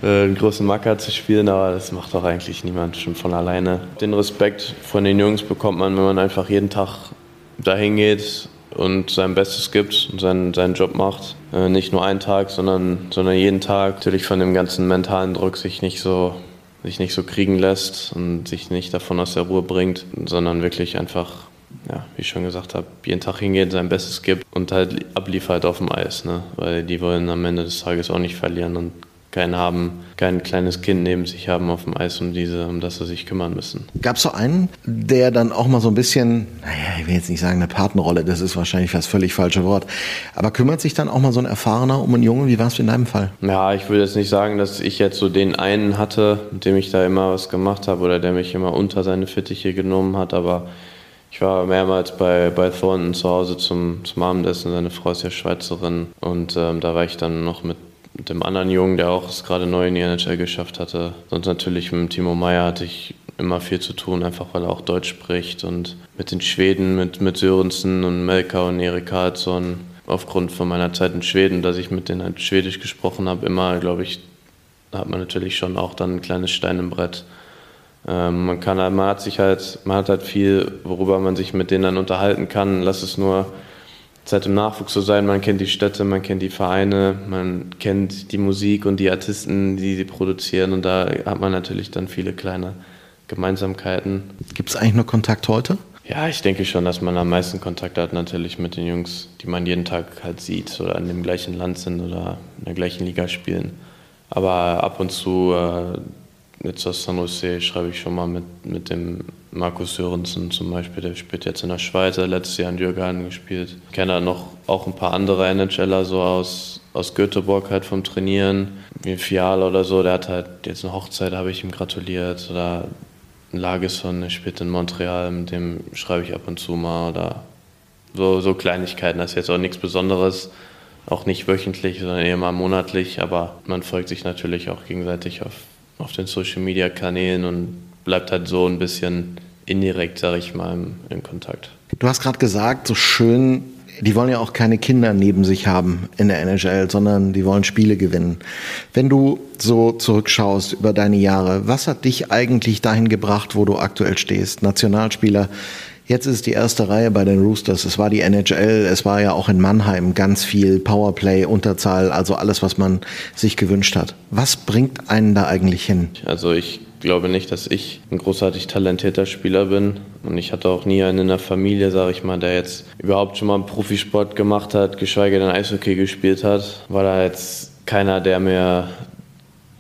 äh, einen großen Macker zu spielen, aber das macht doch eigentlich niemand schon von alleine. Den Respekt von den Jungs bekommt man, wenn man einfach jeden Tag dahin geht und sein Bestes gibt und seinen, seinen Job macht. Äh, nicht nur einen Tag, sondern, sondern jeden Tag. Natürlich von dem ganzen mentalen Druck sich nicht so sich nicht so kriegen lässt und sich nicht davon aus der Ruhe bringt, sondern wirklich einfach, ja, wie ich schon gesagt habe, jeden Tag hingeht, sein Bestes gibt und halt abliefert auf dem Eis, ne? weil die wollen am Ende des Tages auch nicht verlieren und keinen haben, kein kleines Kind neben sich haben auf dem Eis, um diese, um das sie sich kümmern müssen. Gab es so einen, der dann auch mal so ein bisschen, naja, ich will jetzt nicht sagen eine Patenrolle, das ist wahrscheinlich das völlig falsche Wort, aber kümmert sich dann auch mal so ein Erfahrener um einen Jungen? Wie war es in deinem Fall? Ja, ich würde jetzt nicht sagen, dass ich jetzt so den einen hatte, mit dem ich da immer was gemacht habe oder der mich immer unter seine Fittiche genommen hat, aber ich war mehrmals bei, bei Thornton zu Hause zum, zum Abendessen. Seine Frau ist ja Schweizerin. Und ähm, da war ich dann noch mit mit dem anderen Jungen, der auch es gerade neu in die NHL geschafft hatte. Sonst natürlich mit Timo Meyer hatte ich immer viel zu tun, einfach weil er auch Deutsch spricht. Und mit den Schweden, mit, mit Sörensen und Melka und Erik Karlsson, aufgrund von meiner Zeit in Schweden, dass ich mit denen halt Schwedisch gesprochen habe, immer, glaube ich, hat man natürlich schon auch dann ein kleines Stein im Brett. Ähm, man, kann, man hat sich halt, man hat halt viel, worüber man sich mit denen dann unterhalten kann. Lass es nur Zeit im Nachwuchs zu sein. Man kennt die Städte, man kennt die Vereine, man kennt die Musik und die Artisten, die sie produzieren. Und da hat man natürlich dann viele kleine Gemeinsamkeiten. Gibt es eigentlich noch Kontakt heute? Ja, ich denke schon, dass man am meisten Kontakt hat natürlich mit den Jungs, die man jeden Tag halt sieht oder in dem gleichen Land sind oder in der gleichen Liga spielen. Aber ab und zu äh, Jetzt aus San Jose schreibe ich schon mal mit, mit dem Markus Sörensen zum Beispiel, der spielt jetzt in der Schweiz, hat letztes Jahr in Dürgarden gespielt. Ich kenne noch auch ein paar andere NHLer so aus, aus Göteborg halt vom Trainieren, wie Fial oder so, der hat halt jetzt eine Hochzeit, habe ich ihm gratuliert oder Lagesson, der spielt in Montreal, mit dem schreibe ich ab und zu mal oder so, so Kleinigkeiten. Das ist jetzt auch nichts Besonderes, auch nicht wöchentlich, sondern eher mal monatlich, aber man folgt sich natürlich auch gegenseitig auf, auf den Social Media Kanälen und bleibt halt so ein bisschen indirekt, sage ich mal, im, in Kontakt. Du hast gerade gesagt, so schön, die wollen ja auch keine Kinder neben sich haben in der NHL, sondern die wollen Spiele gewinnen. Wenn du so zurückschaust über deine Jahre, was hat dich eigentlich dahin gebracht, wo du aktuell stehst? Nationalspieler, Jetzt ist die erste Reihe bei den Roosters. Es war die NHL. Es war ja auch in Mannheim ganz viel Powerplay, Unterzahl, also alles, was man sich gewünscht hat. Was bringt einen da eigentlich hin? Also ich glaube nicht, dass ich ein großartig talentierter Spieler bin. Und ich hatte auch nie einen in der Familie, sage ich mal, der jetzt überhaupt schon mal Profisport gemacht hat, geschweige denn Eishockey gespielt hat. War da jetzt keiner, der mir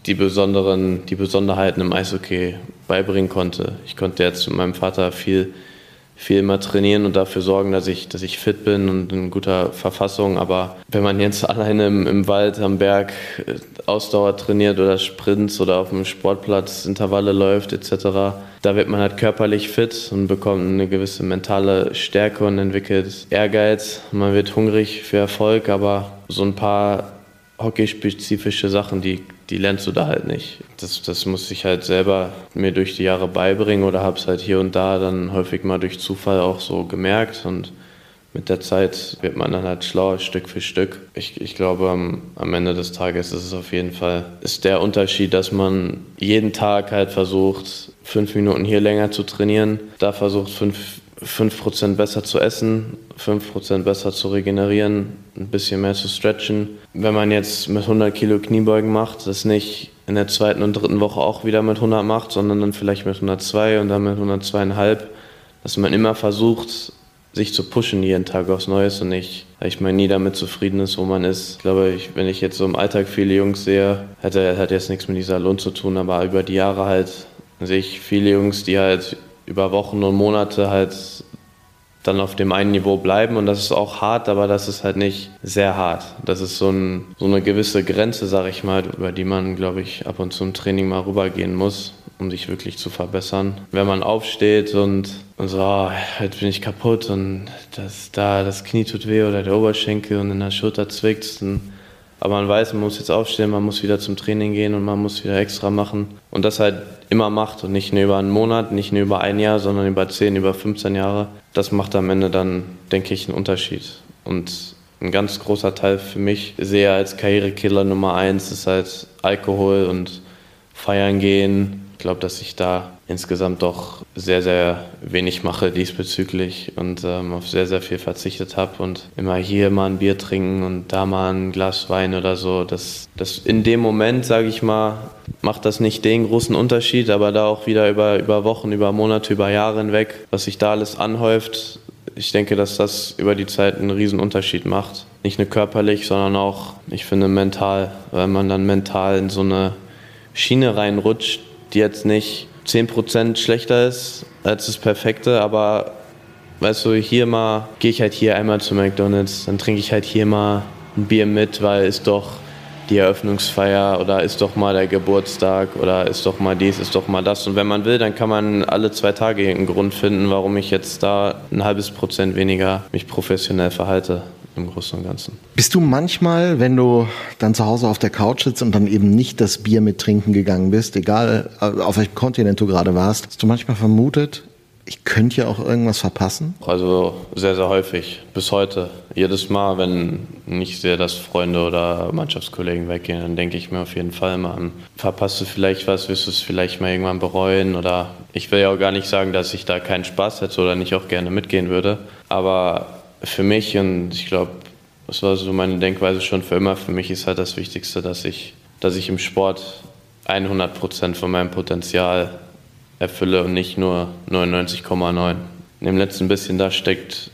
die besonderen, die Besonderheiten im Eishockey beibringen konnte. Ich konnte jetzt mit meinem Vater viel viel immer trainieren und dafür sorgen, dass ich, dass ich fit bin und in guter Verfassung. Aber wenn man jetzt alleine im, im Wald, am Berg äh, Ausdauer trainiert oder Sprints oder auf dem Sportplatz Intervalle läuft etc., da wird man halt körperlich fit und bekommt eine gewisse mentale Stärke und entwickelt Ehrgeiz. Man wird hungrig für Erfolg, aber so ein paar hockeyspezifische Sachen, die, die lernst du da halt nicht. Das, das muss ich halt selber mir durch die Jahre beibringen oder habe es halt hier und da dann häufig mal durch Zufall auch so gemerkt und mit der Zeit wird man dann halt schlauer Stück für Stück. Ich, ich glaube, am, am Ende des Tages ist es auf jeden Fall ist der Unterschied, dass man jeden Tag halt versucht, fünf Minuten hier länger zu trainieren, da versucht, fünf 5% besser zu essen, 5% besser zu regenerieren, ein bisschen mehr zu stretchen. Wenn man jetzt mit 100 Kilo Kniebeugen macht, das nicht in der zweiten und dritten Woche auch wieder mit 100 macht, sondern dann vielleicht mit 102 und dann mit 102,5, dass man immer versucht, sich zu pushen jeden Tag aufs Neues und nicht, weil ich meine, nie damit zufrieden ist, wo man ist. Ich glaube, ich, wenn ich jetzt so im Alltag viele Jungs sehe, hat, hat jetzt nichts mit dieser Lohn zu tun, aber über die Jahre halt sehe ich viele Jungs, die halt über Wochen und Monate halt dann auf dem einen Niveau bleiben und das ist auch hart, aber das ist halt nicht sehr hart. Das ist so, ein, so eine gewisse Grenze, sage ich mal, über die man, glaube ich, ab und zu im Training mal rübergehen muss, um sich wirklich zu verbessern. Wenn man aufsteht und, und so, oh, jetzt bin ich kaputt und das, da, das Knie tut weh oder der Oberschenkel und in der Schulter zwickt, dann aber man weiß, man muss jetzt aufstehen, man muss wieder zum Training gehen und man muss wieder extra machen. Und das halt immer macht und nicht nur über einen Monat, nicht nur über ein Jahr, sondern über 10, über 15 Jahre. Das macht am Ende dann, denke ich, einen Unterschied. Und ein ganz großer Teil für mich, sehe als Karrierekiller Nummer eins, ist halt Alkohol und Feiern gehen. Ich glaube, dass ich da insgesamt doch sehr, sehr wenig mache diesbezüglich und ähm, auf sehr, sehr viel verzichtet habe und immer hier mal ein Bier trinken und da mal ein Glas Wein oder so. Das, das in dem Moment, sage ich mal, macht das nicht den großen Unterschied, aber da auch wieder über, über Wochen, über Monate, über Jahre hinweg, was sich da alles anhäuft, ich denke, dass das über die Zeit einen riesen Unterschied macht. Nicht nur körperlich, sondern auch, ich finde, mental, weil man dann mental in so eine Schiene reinrutscht, jetzt nicht 10% schlechter ist als das Perfekte, aber weißt du, hier mal gehe ich halt hier einmal zu McDonalds, dann trinke ich halt hier mal ein Bier mit, weil ist doch die Eröffnungsfeier oder ist doch mal der Geburtstag oder ist doch mal dies, ist doch mal das. Und wenn man will, dann kann man alle zwei Tage einen Grund finden, warum ich jetzt da ein halbes Prozent weniger mich professionell verhalte im Großen und Ganzen. Bist du manchmal, wenn du dann zu Hause auf der Couch sitzt und dann eben nicht das Bier mit trinken gegangen bist, egal äh, auf welchem Kontinent du gerade warst, hast du manchmal vermutet, ich könnte ja auch irgendwas verpassen? Also sehr, sehr häufig. Bis heute. Jedes Mal, wenn ich sehe, dass Freunde oder Mannschaftskollegen weggehen, dann denke ich mir auf jeden Fall mal an. Verpasst du vielleicht was, wirst du es vielleicht mal irgendwann bereuen? Oder ich will ja auch gar nicht sagen, dass ich da keinen Spaß hätte oder nicht auch gerne mitgehen würde. Aber für mich und ich glaube, das war so meine Denkweise schon für immer. Für mich ist halt das Wichtigste, dass ich, dass ich im Sport 100 Prozent von meinem Potenzial erfülle und nicht nur 99,9. In dem letzten bisschen da steckt,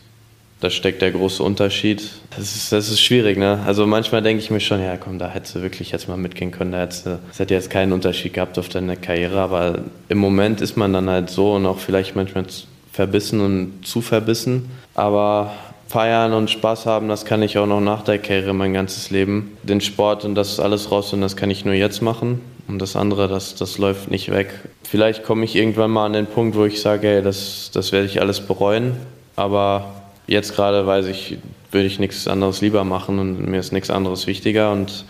da steckt der große Unterschied. Das ist, das ist schwierig, ne? Also manchmal denke ich mir schon, ja komm, da hättest du wirklich jetzt mal mitgehen können. Da hättest du, das hätte jetzt keinen Unterschied gehabt auf deine Karriere, aber im Moment ist man dann halt so und auch vielleicht manchmal verbissen und zu verbissen. Aber feiern und Spaß haben, das kann ich auch noch nach der Karriere mein ganzes Leben. Den Sport und das alles raus und das kann ich nur jetzt machen. Und das andere, das, das läuft nicht weg. Vielleicht komme ich irgendwann mal an den Punkt, wo ich sage, ey, das, das werde ich alles bereuen. Aber jetzt gerade weiß ich, würde ich nichts anderes lieber machen und mir ist nichts anderes wichtiger. Und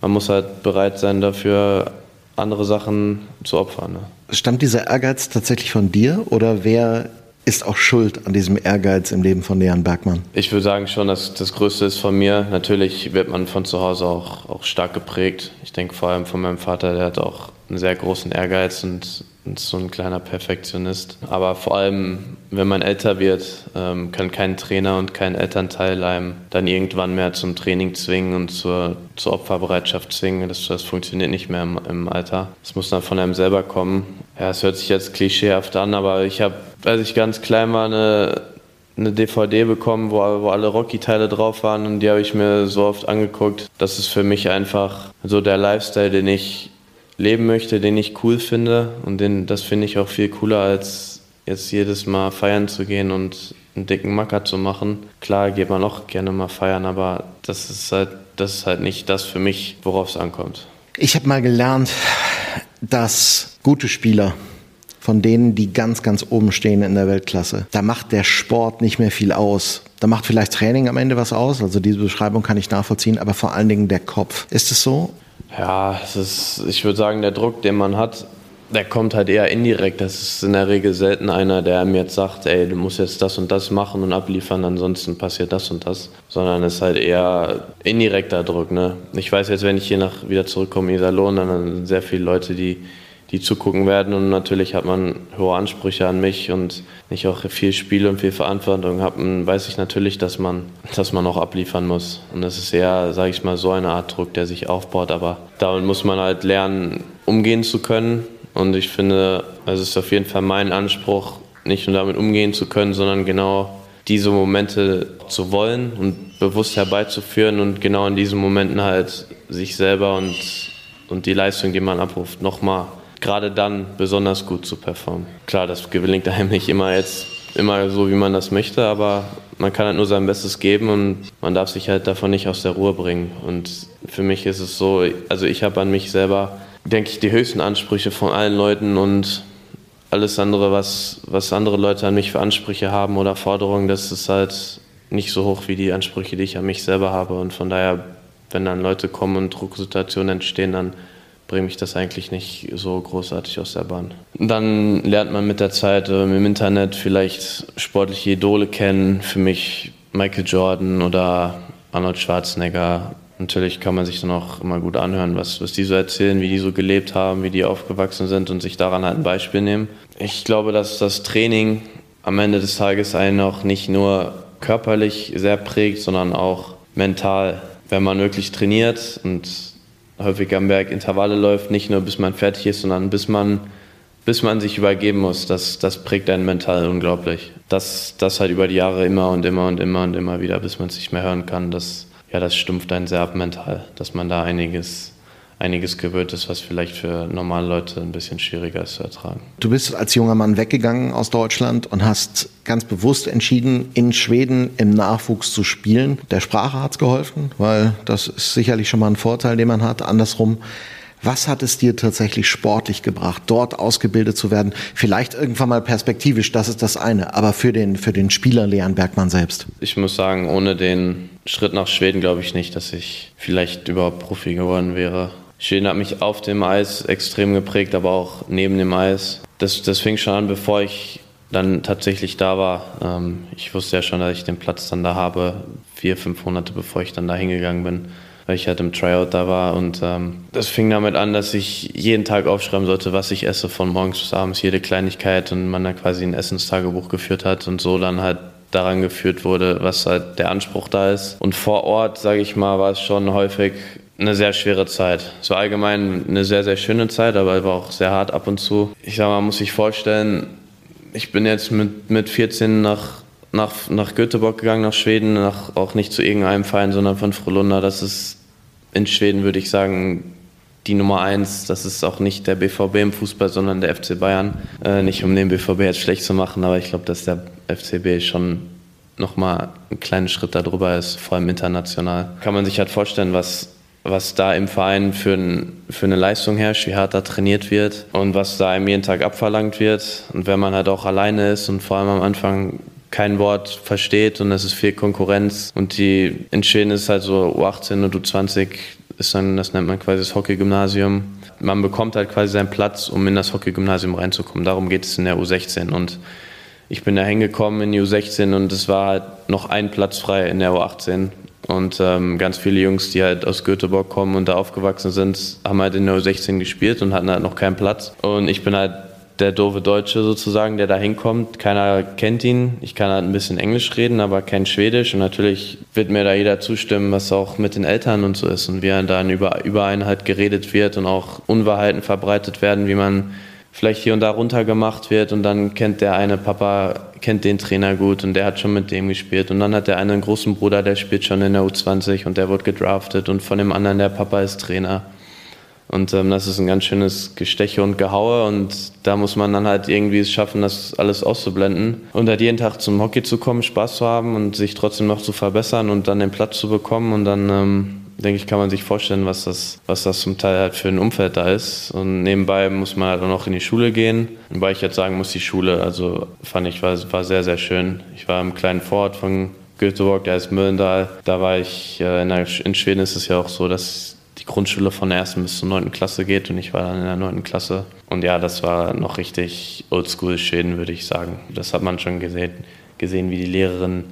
man muss halt bereit sein, dafür andere Sachen zu opfern. Ne? Stammt dieser Ehrgeiz tatsächlich von dir oder wer ist auch schuld an diesem Ehrgeiz im Leben von Leon Bergmann? Ich würde sagen schon, dass das Größte ist von mir. Natürlich wird man von zu Hause auch, auch stark geprägt. Ich denke vor allem von meinem Vater, der hat auch einen sehr großen Ehrgeiz und so ein kleiner Perfektionist. Aber vor allem, wenn man älter wird, ähm, kann kein Trainer und kein Elternteil einem dann irgendwann mehr zum Training zwingen und zur, zur Opferbereitschaft zwingen. Das, das funktioniert nicht mehr im, im Alter. Das muss dann von einem selber kommen. Ja, es hört sich jetzt klischeehaft an, aber ich habe, als ich ganz klein war, eine, eine DVD bekommen, wo, wo alle Rocky-Teile drauf waren und die habe ich mir so oft angeguckt. Das ist für mich einfach so der Lifestyle, den ich leben möchte, den ich cool finde. Und den, das finde ich auch viel cooler, als jetzt jedes Mal feiern zu gehen und einen dicken Macker zu machen. Klar geht man auch gerne mal feiern, aber das ist halt, das ist halt nicht das für mich, worauf es ankommt. Ich habe mal gelernt, dass gute Spieler von denen, die ganz, ganz oben stehen in der Weltklasse. Da macht der Sport nicht mehr viel aus. Da macht vielleicht Training am Ende was aus. Also diese Beschreibung kann ich nachvollziehen, aber vor allen Dingen der Kopf. Ist es so? Ja, es ist, ich würde sagen, der Druck, den man hat, der kommt halt eher indirekt. Das ist in der Regel selten einer, der mir jetzt sagt, ey, du musst jetzt das und das machen und abliefern, ansonsten passiert das und das. Sondern es ist halt eher indirekter Druck. Ne? Ich weiß jetzt, wenn ich hier nach, wieder zurückkomme in Iserlohn, dann sind sehr viele Leute, die die zugucken werden. Und natürlich hat man hohe Ansprüche an mich und ich auch viel Spiel und viel Verantwortung habe, weiß ich natürlich, dass man, dass man auch abliefern muss. Und das ist eher, sage ich mal, so eine Art Druck, der sich aufbaut. Aber damit muss man halt lernen, umgehen zu können. Und ich finde, es ist auf jeden Fall mein Anspruch, nicht nur damit umgehen zu können, sondern genau diese Momente zu wollen und bewusst herbeizuführen und genau in diesen Momenten halt sich selber und, und die Leistung, die man abruft, nochmal gerade dann besonders gut zu performen. Klar, das gelingt einem nicht immer jetzt immer so, wie man das möchte, aber man kann halt nur sein Bestes geben und man darf sich halt davon nicht aus der Ruhe bringen. Und für mich ist es so, also ich habe an mich selber, denke ich, die höchsten Ansprüche von allen Leuten und alles andere, was, was andere Leute an mich für Ansprüche haben oder Forderungen, das ist halt nicht so hoch wie die Ansprüche, die ich an mich selber habe. Und von daher, wenn dann Leute kommen und Drucksituationen entstehen, dann bringt mich das eigentlich nicht so großartig aus der Bahn. Dann lernt man mit der Zeit äh, im Internet vielleicht sportliche Idole kennen. Für mich Michael Jordan oder Arnold Schwarzenegger. Natürlich kann man sich dann auch immer gut anhören, was, was die so erzählen, wie die so gelebt haben, wie die aufgewachsen sind und sich daran halt ein Beispiel nehmen. Ich glaube, dass das Training am Ende des Tages einen auch nicht nur körperlich sehr prägt, sondern auch mental. Wenn man wirklich trainiert und häufig am Berg Intervalle läuft, nicht nur bis man fertig ist, sondern bis man, bis man sich übergeben muss. Das, das prägt einen mental unglaublich. Das, das halt über die Jahre immer und immer und immer und immer wieder, bis man es nicht mehr hören kann, das, ja, das stumpft einen sehr ab mental, dass man da einiges einiges gewöhnt ist, was vielleicht für normale Leute ein bisschen schwieriger ist zu ertragen. Du bist als junger Mann weggegangen aus Deutschland und hast ganz bewusst entschieden, in Schweden im Nachwuchs zu spielen. Der Sprache hat es geholfen, weil das ist sicherlich schon mal ein Vorteil, den man hat. Andersrum, was hat es dir tatsächlich sportlich gebracht, dort ausgebildet zu werden? Vielleicht irgendwann mal perspektivisch, das ist das eine, aber für den, für den Spieler Leon Bergmann selbst. Ich muss sagen, ohne den Schritt nach Schweden glaube ich nicht, dass ich vielleicht überhaupt Profi geworden wäre. Schweden hat mich auf dem Eis extrem geprägt, aber auch neben dem Eis. Das, das fing schon an, bevor ich dann tatsächlich da war. Ähm, ich wusste ja schon, dass ich den Platz dann da habe, vier, fünf Monate bevor ich dann da hingegangen bin, weil ich halt im Tryout da war. Und ähm, das fing damit an, dass ich jeden Tag aufschreiben sollte, was ich esse, von morgens bis abends, jede Kleinigkeit und man dann quasi ein Essenstagebuch geführt hat und so dann halt daran geführt wurde, was halt der Anspruch da ist. Und vor Ort, sage ich mal, war es schon häufig eine sehr schwere Zeit. So allgemein eine sehr, sehr schöne Zeit, aber war auch sehr hart ab und zu. Ich sage, man muss sich vorstellen, ich bin jetzt mit, mit 14 nach, nach, nach Göteborg gegangen, nach Schweden, nach, auch nicht zu irgendeinem Verein, sondern von Frölunda. Das ist in Schweden, würde ich sagen, die Nummer eins. Das ist auch nicht der BVB im Fußball, sondern der FC Bayern. Äh, nicht um den BVB jetzt schlecht zu machen, aber ich glaube, dass der FCB schon nochmal einen kleinen Schritt darüber ist, vor allem international. Kann man sich halt vorstellen, was was da im Verein für, ein, für eine Leistung herrscht, wie hart da trainiert wird und was da einem jeden Tag abverlangt wird. Und wenn man halt auch alleine ist und vor allem am Anfang kein Wort versteht und es ist viel Konkurrenz und die in Schweden ist halt so U18 und U20 ist dann, das nennt man quasi das Hockeygymnasium. Man bekommt halt quasi seinen Platz, um in das Hockeygymnasium reinzukommen. Darum geht es in der U16 und ich bin da hingekommen in die U16 und es war halt noch ein Platz frei in der U18 und ähm, ganz viele Jungs, die halt aus Göteborg kommen und da aufgewachsen sind, haben halt in der U16 gespielt und hatten halt noch keinen Platz. Und ich bin halt der doofe Deutsche sozusagen, der da hinkommt. Keiner kennt ihn. Ich kann halt ein bisschen Englisch reden, aber kein Schwedisch. Und natürlich wird mir da jeder zustimmen, was auch mit den Eltern und so ist. Und wie dann über, über einen halt geredet wird und auch Unwahrheiten verbreitet werden, wie man vielleicht hier und da runtergemacht wird und dann kennt der eine Papa, kennt den Trainer gut und der hat schon mit dem gespielt und dann hat der eine einen großen Bruder, der spielt schon in der U20 und der wird gedraftet und von dem anderen der Papa ist Trainer. Und ähm, das ist ein ganz schönes Gesteche und Gehaue und da muss man dann halt irgendwie es schaffen, das alles auszublenden und halt jeden Tag zum Hockey zu kommen, Spaß zu haben und sich trotzdem noch zu verbessern und dann den Platz zu bekommen und dann ähm, denke ich, kann man sich vorstellen, was das, was das zum Teil halt für ein Umfeld da ist. Und nebenbei muss man halt auch noch in die Schule gehen. Wobei ich jetzt sagen muss, die Schule, also fand ich, war, war sehr, sehr schön. Ich war im kleinen Vorort von Göteborg, der ist Möllendal. Da war ich, äh, in, der, in Schweden ist es ja auch so, dass die Grundschule von der ersten bis zur neunten Klasse geht und ich war dann in der neunten Klasse. Und ja, das war noch richtig oldschool Schweden, würde ich sagen. Das hat man schon gesehen, gesehen wie die Lehrerin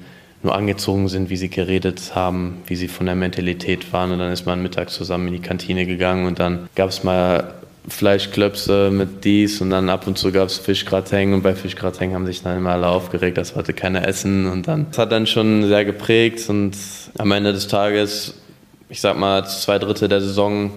nur angezogen sind, wie sie geredet haben, wie sie von der Mentalität waren. Und dann ist man mittags zusammen in die Kantine gegangen und dann gab es mal Fleischklöpse mit dies und dann ab und zu gab es Fischgrateng und bei Fischgrateng haben sich dann immer alle aufgeregt, das wollte keiner essen und dann das hat dann schon sehr geprägt und am Ende des Tages, ich sag mal zwei Drittel der Saison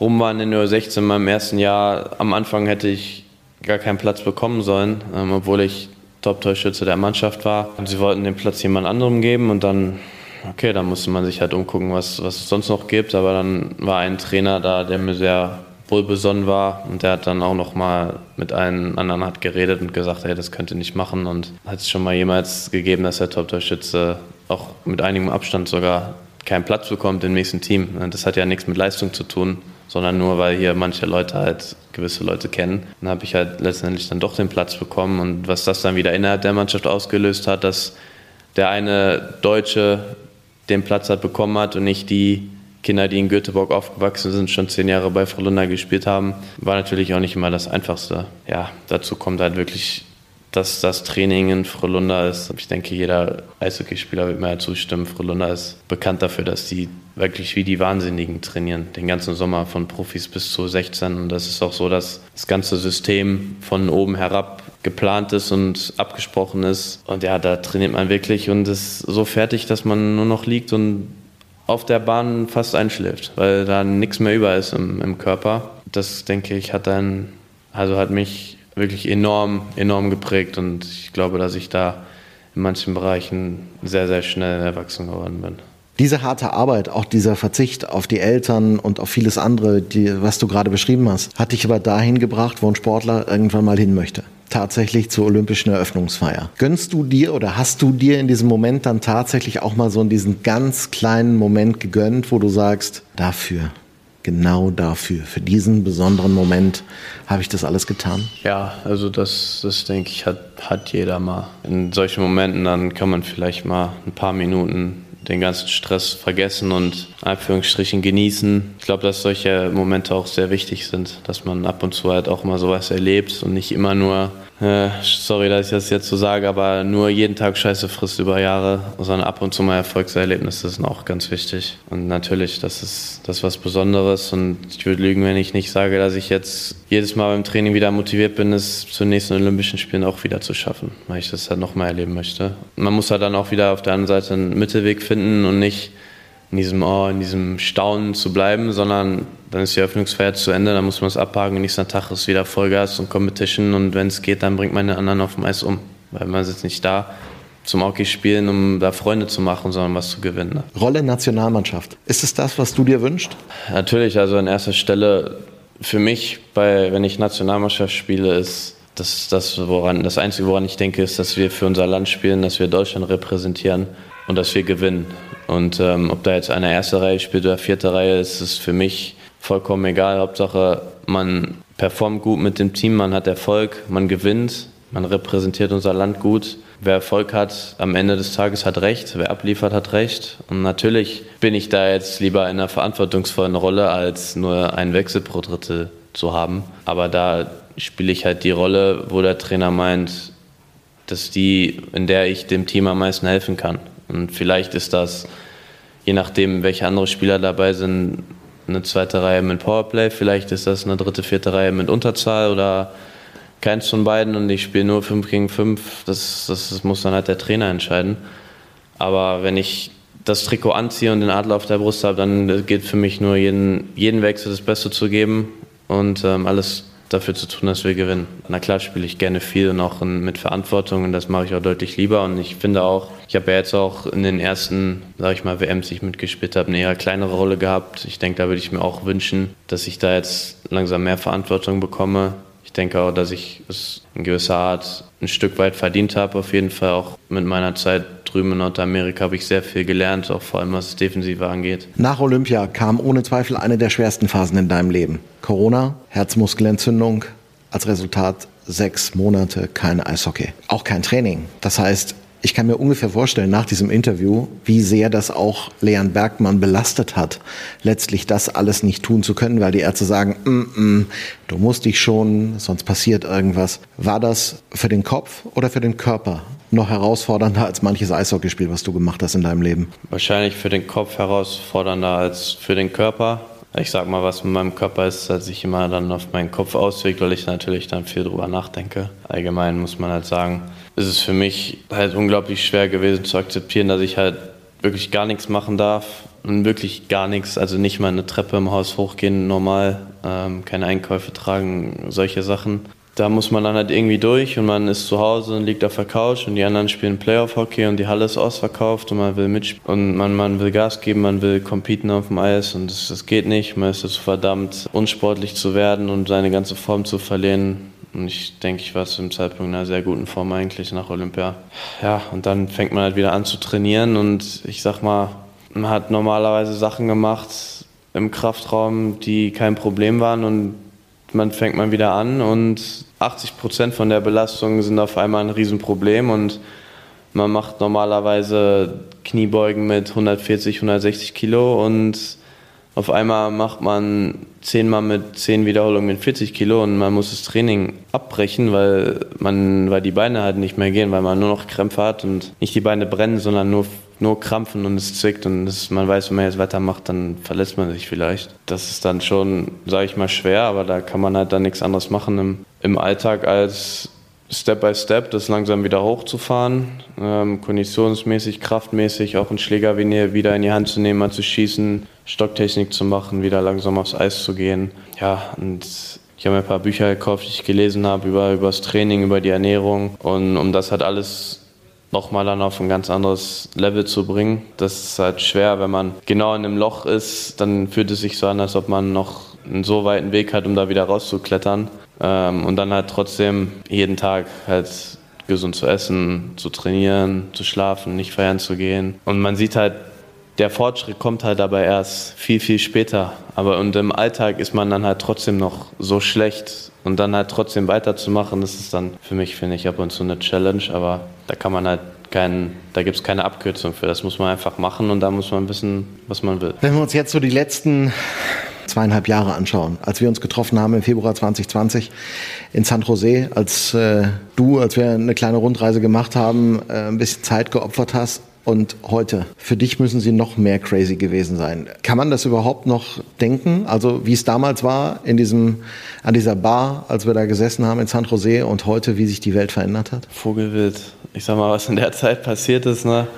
rum waren in der 16 in meinem ersten Jahr. Am Anfang hätte ich gar keinen Platz bekommen sollen, ähm, obwohl ich Top-Torschütze der Mannschaft war. Und sie wollten den Platz jemand anderem geben und dann, okay, dann musste man sich halt umgucken, was, was es sonst noch gibt. Aber dann war ein Trainer da, der mir sehr wohlbesonnen war und der hat dann auch noch mal mit einem anderen hat geredet und gesagt, hey, das könnt ihr nicht machen und hat es schon mal jemals gegeben, dass der Top-Torschütze auch mit einigem Abstand sogar keinen Platz bekommt im nächsten Team. Das hat ja nichts mit Leistung zu tun, sondern nur, weil hier manche Leute halt gewisse Leute kennen. Dann habe ich halt letztendlich dann doch den Platz bekommen und was das dann wieder innerhalb der Mannschaft ausgelöst hat, dass der eine Deutsche den Platz hat bekommen hat und nicht die Kinder, die in Göteborg aufgewachsen sind, schon zehn Jahre bei Frölunda gespielt haben, war natürlich auch nicht immer das Einfachste. Ja, dazu kommt halt wirklich dass das Training in Frölunda ist. Ich denke, jeder Eishockeyspieler wird mir ja zustimmen. Frölunda ist bekannt dafür, dass die wirklich wie die Wahnsinnigen trainieren. Den ganzen Sommer von Profis bis zu 16. Und das ist auch so, dass das ganze System von oben herab geplant ist und abgesprochen ist. Und ja, da trainiert man wirklich und ist so fertig, dass man nur noch liegt und auf der Bahn fast einschläft, weil da nichts mehr über ist im, im Körper. Das, denke ich, hat dann, also hat mich wirklich enorm, enorm geprägt und ich glaube, dass ich da in manchen Bereichen sehr, sehr schnell erwachsen geworden bin. Diese harte Arbeit, auch dieser Verzicht auf die Eltern und auf vieles andere, die, was du gerade beschrieben hast, hat dich aber dahin gebracht, wo ein Sportler irgendwann mal hin möchte. Tatsächlich zur olympischen Eröffnungsfeier. Gönnst du dir oder hast du dir in diesem Moment dann tatsächlich auch mal so in diesen ganz kleinen Moment gegönnt, wo du sagst, dafür genau dafür, für diesen besonderen Moment habe ich das alles getan? Ja, also das, das denke ich, hat, hat jeder mal. In solchen Momenten, dann kann man vielleicht mal ein paar Minuten den ganzen Stress vergessen und Anführungsstrichen genießen. Ich glaube, dass solche Momente auch sehr wichtig sind, dass man ab und zu halt auch mal sowas erlebt und nicht immer nur äh, sorry, dass ich das jetzt so sage, aber nur jeden Tag Scheiße frisst über Jahre, sondern ab und zu mal Erfolgserlebnisse sind auch ganz wichtig. Und natürlich, das ist das ist was Besonderes und ich würde lügen, wenn ich nicht sage, dass ich jetzt jedes Mal beim Training wieder motiviert bin, es zu den nächsten Olympischen Spielen auch wieder zu schaffen, weil ich das halt nochmal erleben möchte. Man muss halt dann auch wieder auf der anderen Seite einen Mittelweg finden und nicht in diesem, oh, in diesem Staunen zu bleiben, sondern dann ist die Eröffnungsfeier zu Ende, dann muss man es abhaken. Nächster Tag ist wieder Vollgas und Competition und wenn es geht, dann bringt man den anderen auf dem Eis um. Weil man sitzt nicht da zum Hockey spielen, um da Freunde zu machen, sondern was zu gewinnen. Ne? Rolle Nationalmannschaft. Ist es das, was du dir wünschst? Natürlich, also an erster Stelle für mich, bei, wenn ich Nationalmannschaft spiele, ist das, das, woran, das Einzige, woran ich denke, ist, dass wir für unser Land spielen, dass wir Deutschland repräsentieren. und dass wir gewinnen. Und ähm, ob da jetzt eine erste Reihe spielt oder vierte Reihe, ist es für mich vollkommen egal. Hauptsache, man performt gut mit dem Team, man hat Erfolg, man gewinnt, man repräsentiert unser Land gut. Wer Erfolg hat, am Ende des Tages hat recht, wer abliefert, hat recht. Und natürlich bin ich da jetzt lieber in einer verantwortungsvollen Rolle, als nur einen Wechsel pro Drittel zu haben. Aber da spiele ich halt die Rolle, wo der Trainer meint, dass die, in der ich dem Team am meisten helfen kann. Und vielleicht ist das, je nachdem, welche andere Spieler dabei sind, eine zweite Reihe mit Powerplay, vielleicht ist das eine dritte, vierte Reihe mit Unterzahl oder keins von beiden und ich spiele nur 5 gegen 5. Das, das, das muss dann halt der Trainer entscheiden. Aber wenn ich das Trikot anziehe und den Adler auf der Brust habe, dann geht für mich nur jeden, jeden Wechsel das Beste zu geben und ähm, alles dafür zu tun, dass wir gewinnen. Na klar spiele ich gerne viel und auch mit Verantwortung und das mache ich auch deutlich lieber und ich finde auch, ich habe ja jetzt auch in den ersten, sage ich mal, WMs, die ich mitgespielt habe, eine eher kleinere Rolle gehabt. Ich denke, da würde ich mir auch wünschen, dass ich da jetzt langsam mehr Verantwortung bekomme. Ich denke auch, dass ich es in gewisser Art ein Stück weit verdient habe. Auf jeden Fall auch mit meiner Zeit drüben in Nordamerika habe ich sehr viel gelernt, auch vor allem was das Defensive angeht. Nach Olympia kam ohne Zweifel eine der schwersten Phasen in deinem Leben. Corona, Herzmuskelentzündung, als Resultat sechs Monate kein Eishockey, auch kein Training. Das heißt, ich kann mir ungefähr vorstellen nach diesem Interview, wie sehr das auch Leon Bergmann belastet hat, letztlich das alles nicht tun zu können, weil die Ärzte sagen, mm -mm, du musst dich schon, sonst passiert irgendwas. War das für den Kopf oder für den Körper noch herausfordernder als manches Eishockeyspiel, was du gemacht hast in deinem Leben? Wahrscheinlich für den Kopf herausfordernder als für den Körper. Ich sag mal, was mit meinem Körper ist, dass sich immer dann auf meinen Kopf auswirkt, weil ich natürlich dann viel drüber nachdenke. Allgemein muss man halt sagen, ist es für mich halt unglaublich schwer gewesen zu akzeptieren, dass ich halt wirklich gar nichts machen darf und wirklich gar nichts, also nicht mal eine Treppe im Haus hochgehen normal, ähm, keine Einkäufe tragen, solche Sachen da muss man dann halt irgendwie durch und man ist zu Hause und liegt auf der Couch und die anderen spielen Playoff-Hockey und die Halle ist ausverkauft und man will mitspielen und man, man will Gas geben, man will competen auf dem Eis und das, das geht nicht. Man ist dazu verdammt, unsportlich zu werden und seine ganze Form zu verlieren. Und ich denke, ich war zu dem Zeitpunkt in einer sehr guten Form eigentlich nach Olympia. Ja, und dann fängt man halt wieder an zu trainieren und ich sag mal, man hat normalerweise Sachen gemacht im Kraftraum, die kein Problem waren und man fängt man wieder an und 80 Prozent von der Belastung sind auf einmal ein Riesenproblem und man macht normalerweise Kniebeugen mit 140, 160 Kilo und auf einmal macht man zehnmal mit zehn Wiederholungen mit 40 Kilo und man muss das Training abbrechen, weil man, weil die Beine halt nicht mehr gehen, weil man nur noch Krämpfe hat und nicht die Beine brennen, sondern nur nur krampfen und es zwickt und das, man weiß, wenn man jetzt weitermacht, dann verletzt man sich vielleicht. Das ist dann schon, sage ich mal, schwer, aber da kann man halt dann nichts anderes machen im, im Alltag als Step by Step das langsam wieder hochzufahren, ähm, konditionsmäßig, kraftmäßig, auch einen Schläger wieder in die Hand zu nehmen, mal zu schießen, Stocktechnik zu machen, wieder langsam aufs Eis zu gehen. Ja, und ich habe mir ein paar Bücher gekauft, die ich gelesen habe über, über das Training, über die Ernährung und um das halt alles nochmal dann auf ein ganz anderes Level zu bringen. Das ist halt schwer, wenn man genau in einem Loch ist, dann fühlt es sich so an, als ob man noch einen so weiten Weg hat, um da wieder rauszuklettern. Ähm, und dann halt trotzdem jeden Tag halt gesund zu essen, zu trainieren, zu schlafen, nicht feiern zu gehen. Und man sieht halt, der Fortschritt kommt halt dabei erst viel, viel später. Aber und im Alltag ist man dann halt trotzdem noch so schlecht. Und dann halt trotzdem weiterzumachen, das ist dann für mich, finde ich, ab und zu eine Challenge. Aber da kann man halt keinen, da gibt es keine Abkürzung für. Das muss man einfach machen und da muss man wissen, was man will. Wenn wir uns jetzt so die letzten zweieinhalb Jahre anschauen, als wir uns getroffen haben im Februar 2020 in San Jose, als äh, du, als wir eine kleine Rundreise gemacht haben, äh, ein bisschen Zeit geopfert hast, und heute. Für dich müssen sie noch mehr crazy gewesen sein. Kann man das überhaupt noch denken? Also wie es damals war in diesem, an dieser Bar, als wir da gesessen haben in San Jose und heute, wie sich die Welt verändert hat? Vogelwild. Ich sag mal, was in der Zeit passiert ist, ne?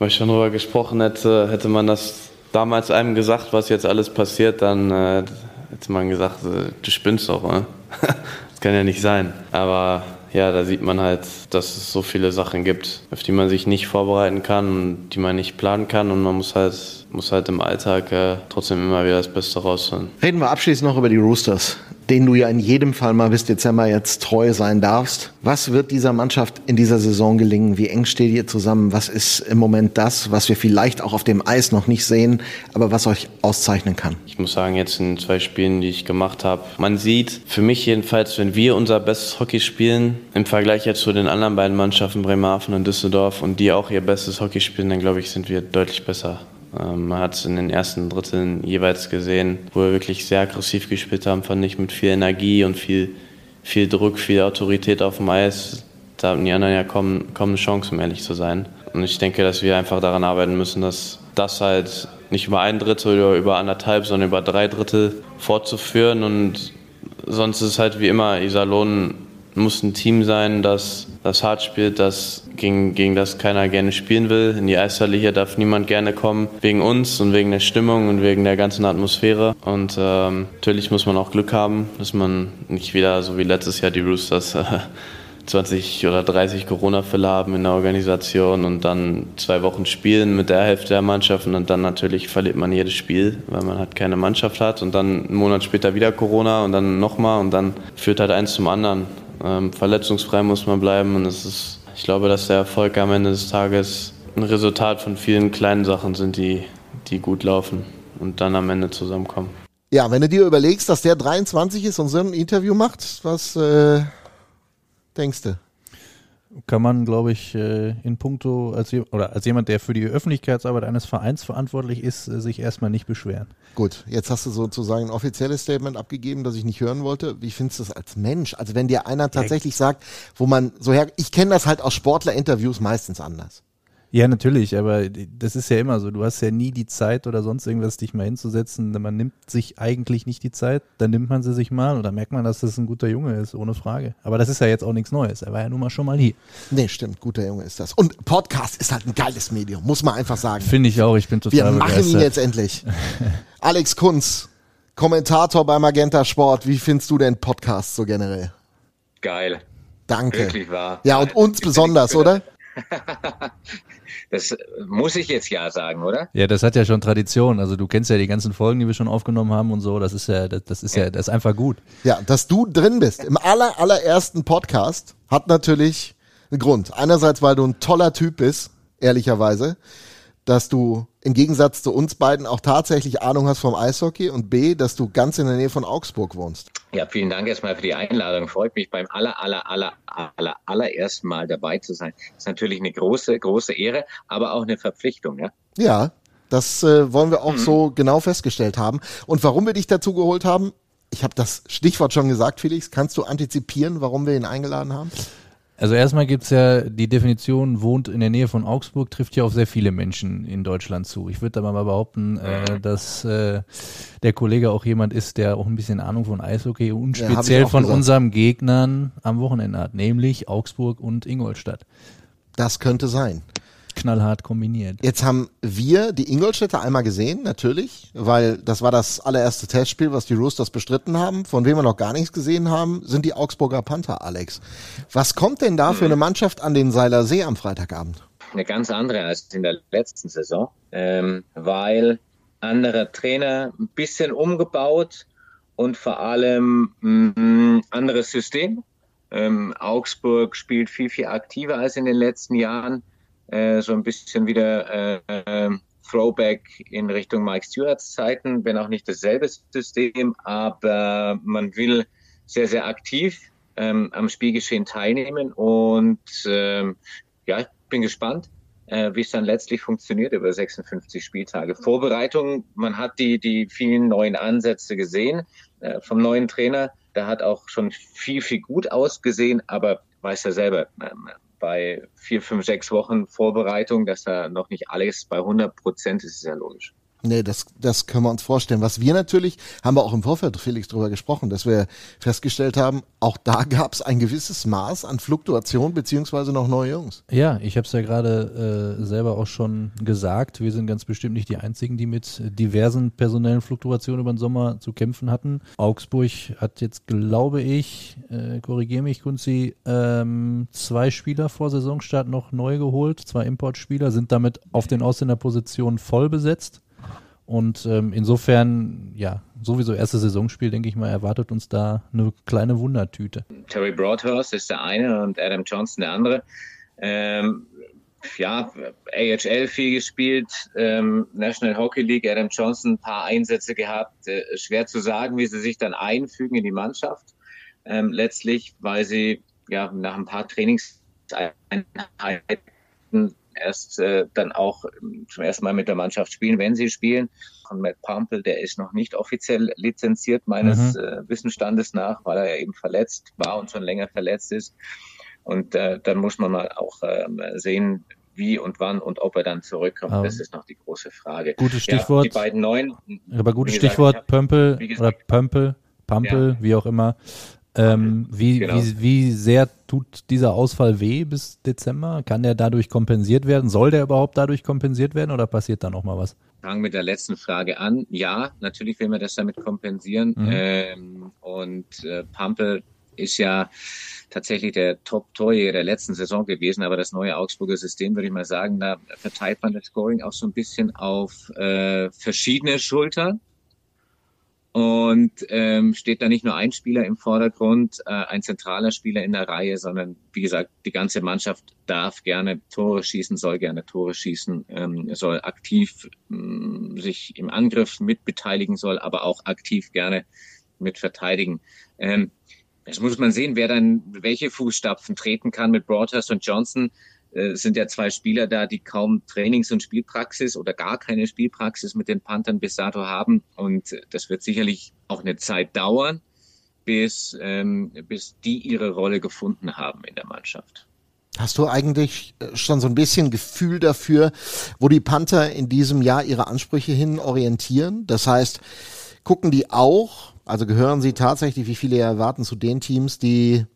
Weil ich schon drüber gesprochen hätte, hätte man das damals einem gesagt, was jetzt alles passiert, dann äh, hätte man gesagt, äh, du spinnst doch, ne? das kann ja nicht sein. Aber ja, da sieht man halt, dass es so viele Sachen gibt, auf die man sich nicht vorbereiten kann und die man nicht planen kann und man muss halt, muss halt im Alltag äh, trotzdem immer wieder das Beste rausholen. Reden wir abschließend noch über die Roosters. Den du ja in jedem Fall mal bis Dezember jetzt treu sein darfst. Was wird dieser Mannschaft in dieser Saison gelingen? Wie eng steht ihr zusammen? Was ist im Moment das, was wir vielleicht auch auf dem Eis noch nicht sehen, aber was euch auszeichnen kann? Ich muss sagen, jetzt in zwei Spielen, die ich gemacht habe, man sieht für mich jedenfalls, wenn wir unser bestes Hockey spielen, im Vergleich jetzt zu den anderen beiden Mannschaften Bremerhaven und Düsseldorf und die auch ihr bestes Hockey spielen, dann glaube ich, sind wir deutlich besser. Ähm, man hat es in den ersten Dritteln jeweils gesehen, wo wir wirklich sehr aggressiv gespielt haben, fand ich mit viel Energie und viel, viel Druck, viel Autorität auf dem Eis. Da hatten die anderen ja kaum, kaum eine Chance, um ehrlich zu sein. Und ich denke, dass wir einfach daran arbeiten müssen, dass das halt nicht über ein Drittel oder über anderthalb, sondern über drei Drittel fortzuführen. Und sonst ist es halt wie immer, Iserlohn muss ein Team sein, das, das hart spielt, das gegen, gegen das keiner gerne spielen will. In die Eishalle hier darf niemand gerne kommen, wegen uns und wegen der Stimmung und wegen der ganzen Atmosphäre. Und ähm, natürlich muss man auch Glück haben, dass man nicht wieder so wie letztes Jahr die Roosters äh, 20 oder 30 Corona-Fälle haben in der Organisation und dann zwei Wochen spielen mit der Hälfte der Mannschaft und dann natürlich verliert man jedes Spiel, weil man halt keine Mannschaft hat und dann einen Monat später wieder Corona und dann nochmal und dann führt halt eins zum anderen. Ähm, verletzungsfrei muss man bleiben und es ist, ich glaube, dass der Erfolg am Ende des Tages ein Resultat von vielen kleinen Sachen sind, die, die gut laufen und dann am Ende zusammenkommen. Ja, wenn du dir überlegst, dass der 23 ist und so ein Interview macht, was äh, denkst du? Kann man, glaube ich, äh, in puncto, als, oder als jemand, der für die Öffentlichkeitsarbeit eines Vereins verantwortlich ist, äh, sich erstmal nicht beschweren. Gut, jetzt hast du sozusagen ein offizielles Statement abgegeben, das ich nicht hören wollte. Wie findest du das als Mensch? Also wenn dir einer tatsächlich sagt, wo man so her, ich kenne das halt aus Sportlerinterviews meistens anders. Ja, natürlich, aber das ist ja immer so. Du hast ja nie die Zeit oder sonst irgendwas, dich mal hinzusetzen. Man nimmt sich eigentlich nicht die Zeit, dann nimmt man sie sich mal und dann merkt man, dass das ein guter Junge ist, ohne Frage. Aber das ist ja jetzt auch nichts Neues. Er war ja nun mal schon mal hier. Nee, stimmt, guter Junge ist das. Und Podcast ist halt ein geiles Medium, muss man einfach sagen. Finde ich auch, ich bin total Wir machen begeistert. ihn jetzt endlich. Alex Kunz, Kommentator bei Magenta Sport. Wie findest du den Podcast so generell? Geil. Danke. Wirklich wahr. Ja, und uns besonders, oder? Das muss ich jetzt ja sagen, oder? Ja, das hat ja schon Tradition. Also du kennst ja die ganzen Folgen, die wir schon aufgenommen haben und so. Das ist ja, das, das ist ja, das ist einfach gut. Ja, dass du drin bist im aller, allerersten Podcast hat natürlich einen Grund. Einerseits, weil du ein toller Typ bist, ehrlicherweise dass du im Gegensatz zu uns beiden auch tatsächlich Ahnung hast vom Eishockey und B, dass du ganz in der Nähe von Augsburg wohnst. Ja, vielen Dank erstmal für die Einladung. Freut mich beim aller, aller, aller, aller, allerersten Mal dabei zu sein. Ist natürlich eine große, große Ehre, aber auch eine Verpflichtung, ja? Ja, das äh, wollen wir auch mhm. so genau festgestellt haben. Und warum wir dich dazu geholt haben, ich habe das Stichwort schon gesagt, Felix, kannst du antizipieren, warum wir ihn eingeladen haben? Also erstmal gibt's ja die Definition, wohnt in der Nähe von Augsburg, trifft ja auf sehr viele Menschen in Deutschland zu. Ich würde aber mal behaupten, äh, dass äh, der Kollege auch jemand ist, der auch ein bisschen Ahnung von Eishockey und ja, speziell von gesagt. unseren Gegnern am Wochenende hat, nämlich Augsburg und Ingolstadt. Das könnte sein knallhart kombiniert. Jetzt haben wir die Ingolstädter einmal gesehen, natürlich, weil das war das allererste Testspiel, was die Roosters bestritten haben. Von wem wir noch gar nichts gesehen haben, sind die Augsburger Panther, Alex. Was kommt denn da für eine Mannschaft an den Seiler See am Freitagabend? Eine ganz andere als in der letzten Saison, ähm, weil anderer Trainer, ein bisschen umgebaut und vor allem ein anderes System. Ähm, Augsburg spielt viel, viel aktiver als in den letzten Jahren äh, so ein bisschen wieder äh, Throwback in Richtung Mike Stewarts Zeiten, wenn auch nicht dasselbe System, aber man will sehr, sehr aktiv ähm, am Spielgeschehen teilnehmen und ähm, ja, ich bin gespannt, äh, wie es dann letztlich funktioniert über 56 Spieltage. Vorbereitung, man hat die, die vielen neuen Ansätze gesehen äh, vom neuen Trainer. Der hat auch schon viel, viel gut ausgesehen, aber weiß ja selber, ähm, bei vier, fünf, sechs Wochen Vorbereitung, dass da noch nicht alles bei 100 Prozent ist, ist ja logisch. Nee, das, das können wir uns vorstellen. Was wir natürlich, haben wir auch im Vorfeld, Felix, drüber gesprochen, dass wir festgestellt haben, auch da gab es ein gewisses Maß an Fluktuation beziehungsweise noch neue Jungs. Ja, ich habe es ja gerade äh, selber auch schon gesagt. Wir sind ganz bestimmt nicht die Einzigen, die mit diversen personellen Fluktuationen über den Sommer zu kämpfen hatten. Augsburg hat jetzt, glaube ich, äh, korrigiere mich, Kunzi, ähm, zwei Spieler vor Saisonstart noch neu geholt, zwei Importspieler, sind damit auf den Ausländerpositionen voll besetzt. Und ähm, insofern, ja, sowieso erste Saisonspiel, denke ich mal, erwartet uns da eine kleine Wundertüte. Terry Broadhurst ist der eine und Adam Johnson der andere. Ähm, ja, AHL viel gespielt, ähm, National Hockey League, Adam Johnson ein paar Einsätze gehabt. Äh, schwer zu sagen, wie sie sich dann einfügen in die Mannschaft. Ähm, letztlich, weil sie ja nach ein paar Trainingseinheiten erst äh, dann auch ähm, zum ersten Mal mit der Mannschaft spielen, wenn sie spielen. Und Matt Pumpel, der ist noch nicht offiziell lizenziert meines mhm. äh, Wissensstandes nach, weil er eben verletzt war und schon länger verletzt ist. Und äh, dann muss man mal auch äh, sehen, wie und wann und ob er dann zurückkommt. Aber das ist noch die große Frage. Gutes Stichwort. Ja, die beiden neuen. Aber gutes Stichwort, hab, Pömpel oder Pömpel, Pampel, ja. wie auch immer. Ähm, wie, genau. wie, wie sehr tut dieser Ausfall weh bis Dezember? Kann der dadurch kompensiert werden? Soll der überhaupt dadurch kompensiert werden oder passiert da noch mal was? Fangen mit der letzten Frage an. Ja, natürlich will man das damit kompensieren. Mhm. Ähm, und äh, Pampel ist ja tatsächlich der Top-Torjäger der letzten Saison gewesen, aber das neue Augsburger System, würde ich mal sagen, da verteilt man das Scoring auch so ein bisschen auf äh, verschiedene Schultern und ähm, steht da nicht nur ein Spieler im Vordergrund, äh, ein zentraler Spieler in der Reihe, sondern wie gesagt, die ganze Mannschaft darf gerne Tore schießen, soll gerne Tore schießen, ähm, soll aktiv ähm, sich im Angriff mitbeteiligen, soll aber auch aktiv gerne mit verteidigen. Ähm, das muss man sehen, wer dann welche Fußstapfen treten kann mit Broadhurst und Johnson äh, sind ja zwei Spieler da, die kaum Trainings- und Spielpraxis oder gar keine Spielpraxis mit den Panthern bis dato haben. Und das wird sicherlich auch eine Zeit dauern, bis, ähm, bis die ihre Rolle gefunden haben in der Mannschaft. Hast du eigentlich äh, schon so ein bisschen Gefühl dafür, wo die Panther in diesem Jahr ihre Ansprüche hin orientieren? Das heißt, gucken die auch, also gehören sie tatsächlich, wie viele erwarten, zu den Teams, die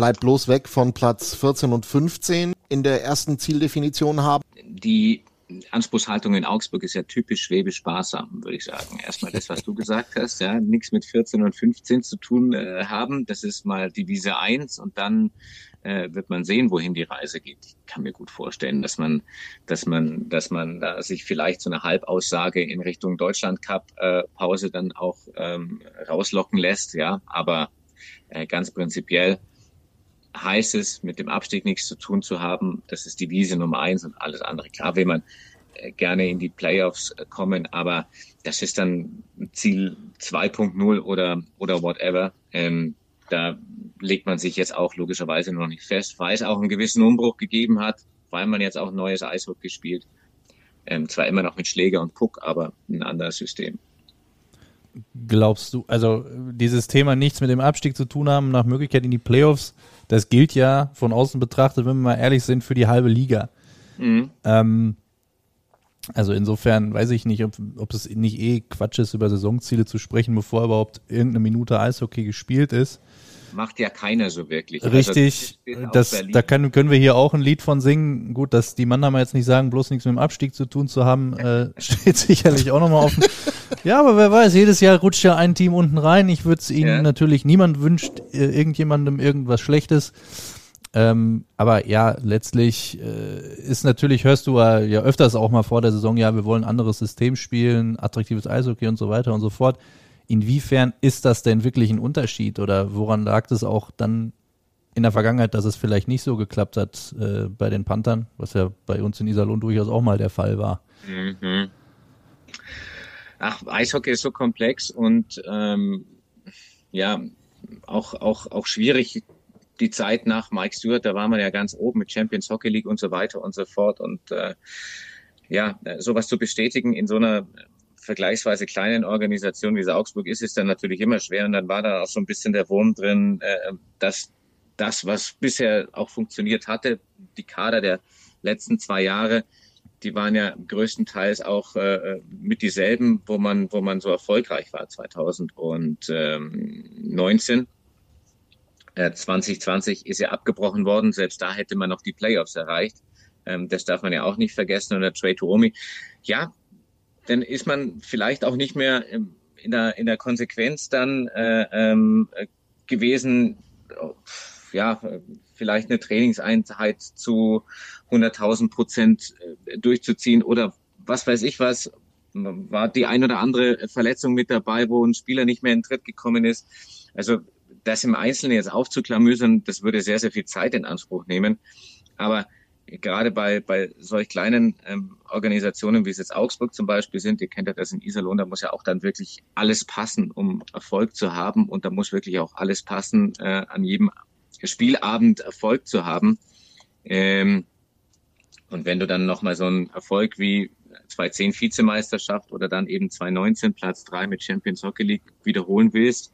bleibt bloß weg von Platz 14 und 15 in der ersten Zieldefinition haben? Die Anspruchshaltung in Augsburg ist ja typisch schwäbisch-sparsam, würde ich sagen. Erstmal das, was du gesagt hast, ja, nichts mit 14 und 15 zu tun äh, haben. Das ist mal Devise 1 und dann äh, wird man sehen, wohin die Reise geht. Ich kann mir gut vorstellen, dass man, dass man, dass man da sich vielleicht so eine Halbaussage in Richtung Deutschland Cup äh, Pause dann auch ähm, rauslocken lässt, ja. Aber äh, ganz prinzipiell heißt es, mit dem Abstieg nichts zu tun zu haben. Das ist die Wiese Nummer eins und alles andere. Klar will man äh, gerne in die Playoffs äh, kommen, aber das ist dann Ziel 2.0 oder, oder whatever. Ähm, da legt man sich jetzt auch logischerweise noch nicht fest, weil es auch einen gewissen Umbruch gegeben hat, weil man jetzt auch neues Eishockey spielt. Ähm, zwar immer noch mit Schläger und Puck, aber ein anderes System. Glaubst du, also dieses Thema nichts mit dem Abstieg zu tun haben, nach Möglichkeit in die Playoffs, das gilt ja von außen betrachtet, wenn wir mal ehrlich sind, für die halbe Liga. Mhm. Ähm, also insofern weiß ich nicht, ob, ob es nicht eh Quatsch ist, über Saisonziele zu sprechen, bevor überhaupt irgendeine Minute Eishockey gespielt ist. Macht ja keiner so wirklich. Also Richtig, also das, das da können, können wir hier auch ein Lied von singen. Gut, dass die Mannheimer jetzt nicht sagen, bloß nichts mit dem Abstieg zu tun zu haben, äh, steht sicherlich auch nochmal offen. Ja, aber wer weiß, jedes Jahr rutscht ja ein Team unten rein. Ich würde es Ihnen ja. natürlich, niemand wünscht äh, irgendjemandem irgendwas Schlechtes. Ähm, aber ja, letztlich äh, ist natürlich, hörst du ja, ja öfters auch mal vor der Saison, ja, wir wollen ein anderes System spielen, attraktives Eishockey und so weiter und so fort. Inwiefern ist das denn wirklich ein Unterschied oder woran lag es auch dann in der Vergangenheit, dass es vielleicht nicht so geklappt hat äh, bei den Panthern, was ja bei uns in Iserlohn durchaus auch mal der Fall war? Mhm ach, Eishockey ist so komplex und ähm, ja, auch, auch, auch schwierig. Die Zeit nach Mike Stewart, da waren wir ja ganz oben mit Champions Hockey League und so weiter und so fort. Und äh, ja, sowas zu bestätigen in so einer vergleichsweise kleinen Organisation wie Augsburg ist, ist dann natürlich immer schwer. Und dann war da auch so ein bisschen der Wurm drin, äh, dass das, was bisher auch funktioniert hatte, die Kader der letzten zwei Jahre, die waren ja größtenteils auch äh, mit dieselben, wo man, wo man so erfolgreich war 2019. Äh, 2020 ist ja abgebrochen worden. Selbst da hätte man noch die Playoffs erreicht. Ähm, das darf man ja auch nicht vergessen. Und der Trey Tuomi, ja, dann ist man vielleicht auch nicht mehr in der, in der Konsequenz dann äh, ähm, gewesen, ja, vielleicht eine Trainingseinheit zu 100.000 Prozent äh, durchzuziehen oder was weiß ich was, war die ein oder andere Verletzung mit dabei, wo ein Spieler nicht mehr in den Tritt gekommen ist. Also das im Einzelnen jetzt aufzuklamüsern, das würde sehr, sehr viel Zeit in Anspruch nehmen. Aber gerade bei, bei solch kleinen ähm, Organisationen, wie es jetzt Augsburg zum Beispiel sind, ihr kennt ja das in Iserlohn, da muss ja auch dann wirklich alles passen, um Erfolg zu haben. Und da muss wirklich auch alles passen, äh, an jedem Spielabend Erfolg zu haben. Ähm, und wenn du dann nochmal so einen Erfolg wie 2010 Vizemeisterschaft oder dann eben 2019 Platz drei mit Champions Hockey League wiederholen willst,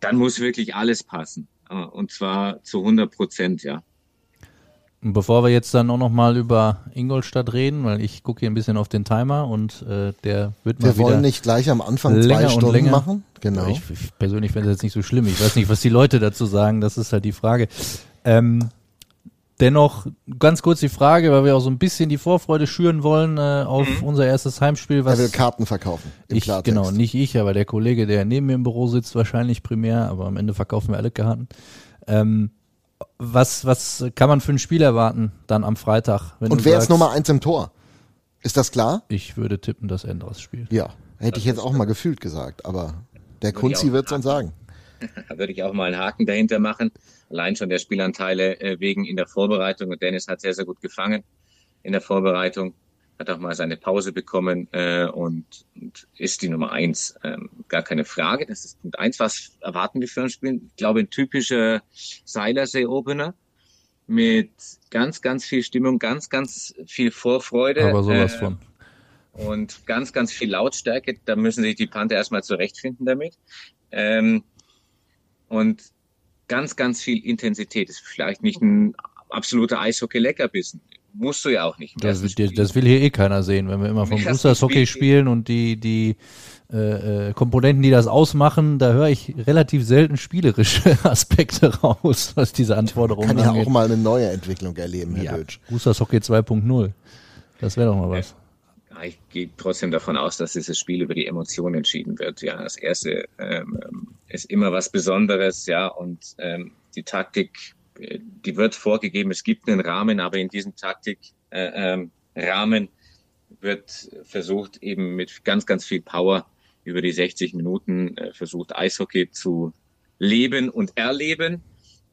dann muss wirklich alles passen. Äh, und zwar zu 100 Prozent, ja. Und bevor wir jetzt dann auch noch mal über Ingolstadt reden, weil ich gucke hier ein bisschen auf den Timer und äh, der wird mal Wir wollen nicht gleich am Anfang zwei Stunden länger. machen. Genau. Ich, ich persönlich finde das jetzt nicht so schlimm. Ich weiß nicht, was die Leute dazu sagen. Das ist halt die Frage. Ähm, dennoch ganz kurz die Frage, weil wir auch so ein bisschen die Vorfreude schüren wollen äh, auf mhm. unser erstes Heimspiel. Was er will Karten verkaufen. Im ich, Klartext. genau, nicht ich, aber der Kollege, der neben mir im Büro sitzt, wahrscheinlich primär. Aber am Ende verkaufen wir alle Karten. Ähm, was, was kann man für ein Spiel erwarten dann am Freitag? Und wer sagst, ist Nummer eins im Tor? Ist das klar? Ich würde tippen, dass Endras spielt. Ja, hätte das ich jetzt auch mal gefühlt gesagt, aber der Kunzi wird es uns sagen. Da würde ich auch mal einen Haken dahinter machen. Allein schon der Spielanteile äh, wegen in der Vorbereitung. Und Dennis hat sehr, sehr gut gefangen in der Vorbereitung hat auch mal seine Pause bekommen äh, und, und ist die Nummer eins. Ähm, gar keine Frage. Das ist Punkt eins. Was erwarten wir für ein Spiel? Ich glaube, ein typischer Seilersee-Opener mit ganz, ganz viel Stimmung, ganz, ganz viel Vorfreude. Aber sowas äh, von. Und ganz, ganz viel Lautstärke. Da müssen sich die Panther erstmal zurechtfinden damit. Ähm, und ganz, ganz viel Intensität. Das ist vielleicht nicht ein absoluter Eishockey-Leckerbissen musst du ja auch nicht. Das, das, will hier eh keiner sehen, wenn wir immer vom Roosters Hockey spielen und die, die äh, äh, Komponenten, die das ausmachen, da höre ich relativ selten spielerische Aspekte raus, was diese Anforderungen angeht. Kann ja auch mal eine neue Entwicklung erleben, Herr ja. Deutsch. Roosters Hockey 2.0. Das wäre doch mal was. Ja, ich gehe trotzdem davon aus, dass dieses Spiel über die Emotionen entschieden wird. Ja, das erste ähm, ist immer was Besonderes, ja, und ähm, die Taktik die wird vorgegeben, es gibt einen Rahmen, aber in diesem Taktikrahmen äh, ähm, wird versucht, eben mit ganz, ganz viel Power über die 60 Minuten äh, versucht, Eishockey zu leben und erleben.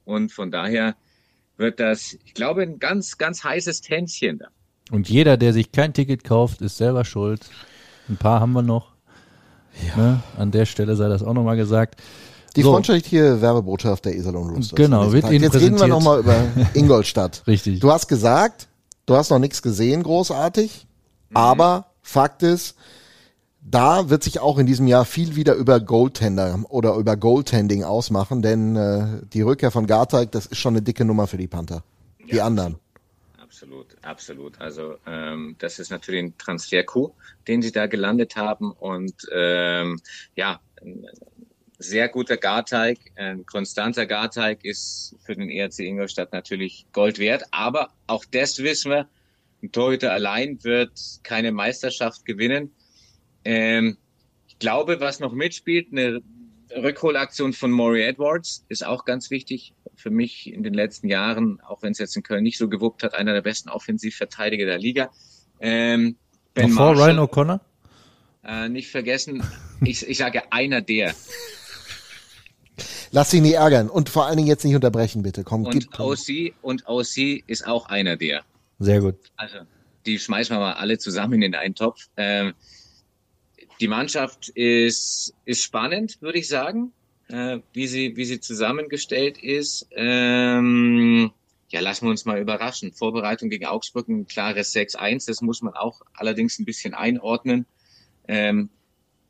Und von daher wird das, ich glaube, ein ganz, ganz heißes Tänzchen da. Und jeder, der sich kein Ticket kauft, ist selber schuld. Ein paar haben wir noch. Ja. Ne? An der Stelle sei das auch nochmal gesagt. Die so. freundschaftliche Werbebotschaft der Iserlohn Roosters. Genau, wird Ihnen Jetzt reden wir nochmal über Ingolstadt. Richtig. Du hast gesagt, du hast noch nichts gesehen, großartig, mhm. aber Fakt ist, da wird sich auch in diesem Jahr viel wieder über Goaltender oder über Goaltending ausmachen, denn äh, die Rückkehr von Garteig, das ist schon eine dicke Nummer für die Panther. Die ja, anderen. Absolut, absolut. Also ähm, das ist natürlich ein Transfer-Coup, den sie da gelandet haben und ähm, ja, sehr guter Garteig. Ein konstanter Garteig ist für den ERC Ingolstadt natürlich Gold wert. Aber auch das wissen wir, ein Torhüter allein wird keine Meisterschaft gewinnen. Ähm, ich glaube, was noch mitspielt, eine Rückholaktion von Maury Edwards ist auch ganz wichtig für mich in den letzten Jahren, auch wenn es jetzt in Köln nicht so gewuppt hat, einer der besten Offensivverteidiger der Liga. Ähm, ben vor Ryan O'Connor? Äh, nicht vergessen, ich, ich sage einer der. Lass dich nie ärgern und vor allen Dingen jetzt nicht unterbrechen, bitte. Komm, und gib, komm. OC und OC ist auch einer der. Sehr gut. Also, die schmeißen wir mal alle zusammen in einen Topf. Ähm, die Mannschaft ist, ist spannend, würde ich sagen, äh, wie sie, wie sie zusammengestellt ist. Ähm, ja, lassen wir uns mal überraschen. Vorbereitung gegen Augsburg, ein klares 6-1, das muss man auch allerdings ein bisschen einordnen. Ähm,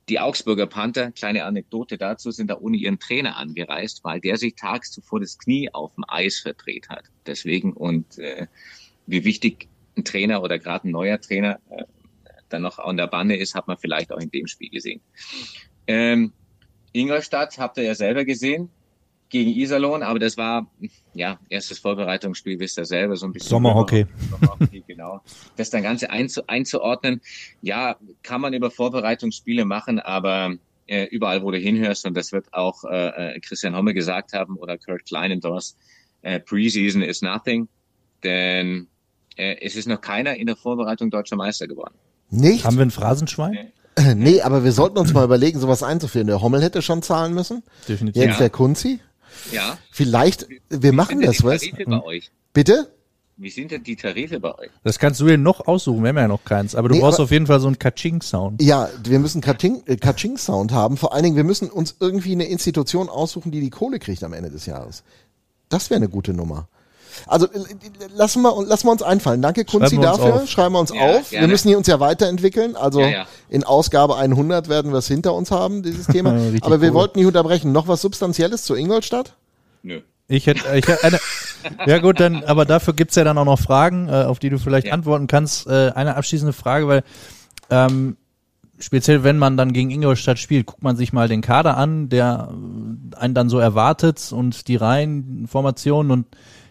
die Augsburger Panther, kleine Anekdote dazu, sind da ohne ihren Trainer angereist, weil der sich tags zuvor das Knie auf dem Eis verdreht hat. Deswegen und äh, wie wichtig ein Trainer oder gerade ein neuer Trainer äh, dann noch an der Bande ist, hat man vielleicht auch in dem Spiel gesehen. Ähm, Ingolstadt habt ihr ja selber gesehen gegen Iserlohn, aber das war ja erstes Vorbereitungsspiel, wisst ihr selber, so ein bisschen Sommerhockey. Sommerhockey genau. Das dann Ganze einzu, einzuordnen, ja, kann man über Vorbereitungsspiele machen, aber äh, überall, wo du hinhörst, und das wird auch äh, äh Christian Homme gesagt haben oder Kurt Kleinendorf, äh, Preseason is nothing, denn äh, es ist noch keiner in der Vorbereitung deutscher Meister geworden. Nicht? Haben wir ein Phrasenschwein? Äh, Nee, aber wir sollten uns mal überlegen, sowas einzuführen. Der Hommel hätte schon zahlen müssen. Definitiv. Jetzt Ja. der Kunzi. Ja. Vielleicht, wir machen Wie das, sind denn was? die Tarife bei euch? Bitte? Wie sind denn die Tarife bei euch? Das kannst du dir noch aussuchen, wir haben ja noch keins. Aber du Nee, brauchst aber- auf jeden Fall so einen Kaching-Sound. Ja, wir müssen Kaching- äh, Kaching-Sound haben. Vor allen Dingen, wir müssen uns irgendwie eine Institution aussuchen, die die Kohle kriegt am Ende des Jahres. Das wäre eine gute Nummer. Also lassen wir, lassen wir uns einfallen. Danke, Kunzi, wir dafür. auf. Schreiben wir uns Ja, auf. Wir gerne. müssen hier uns ja weiterentwickeln. Also Ja, ja. in Ausgabe 100 werden wir es hinter uns haben, dieses Thema. Aber wir cool. wollten nicht unterbrechen. Noch was Substanzielles zu Ingolstadt? Nö. Ich hätte, ich hätte eine, ja gut, dann, aber dafür gibt's ja dann auch noch Fragen, äh, auf die du vielleicht Ja. antworten kannst. Äh, eine abschließende Frage, weil ähm, speziell wenn man dann gegen Ingolstadt spielt, guckt man sich mal den Kader an, der einen dann so erwartet und die Reihenformationen und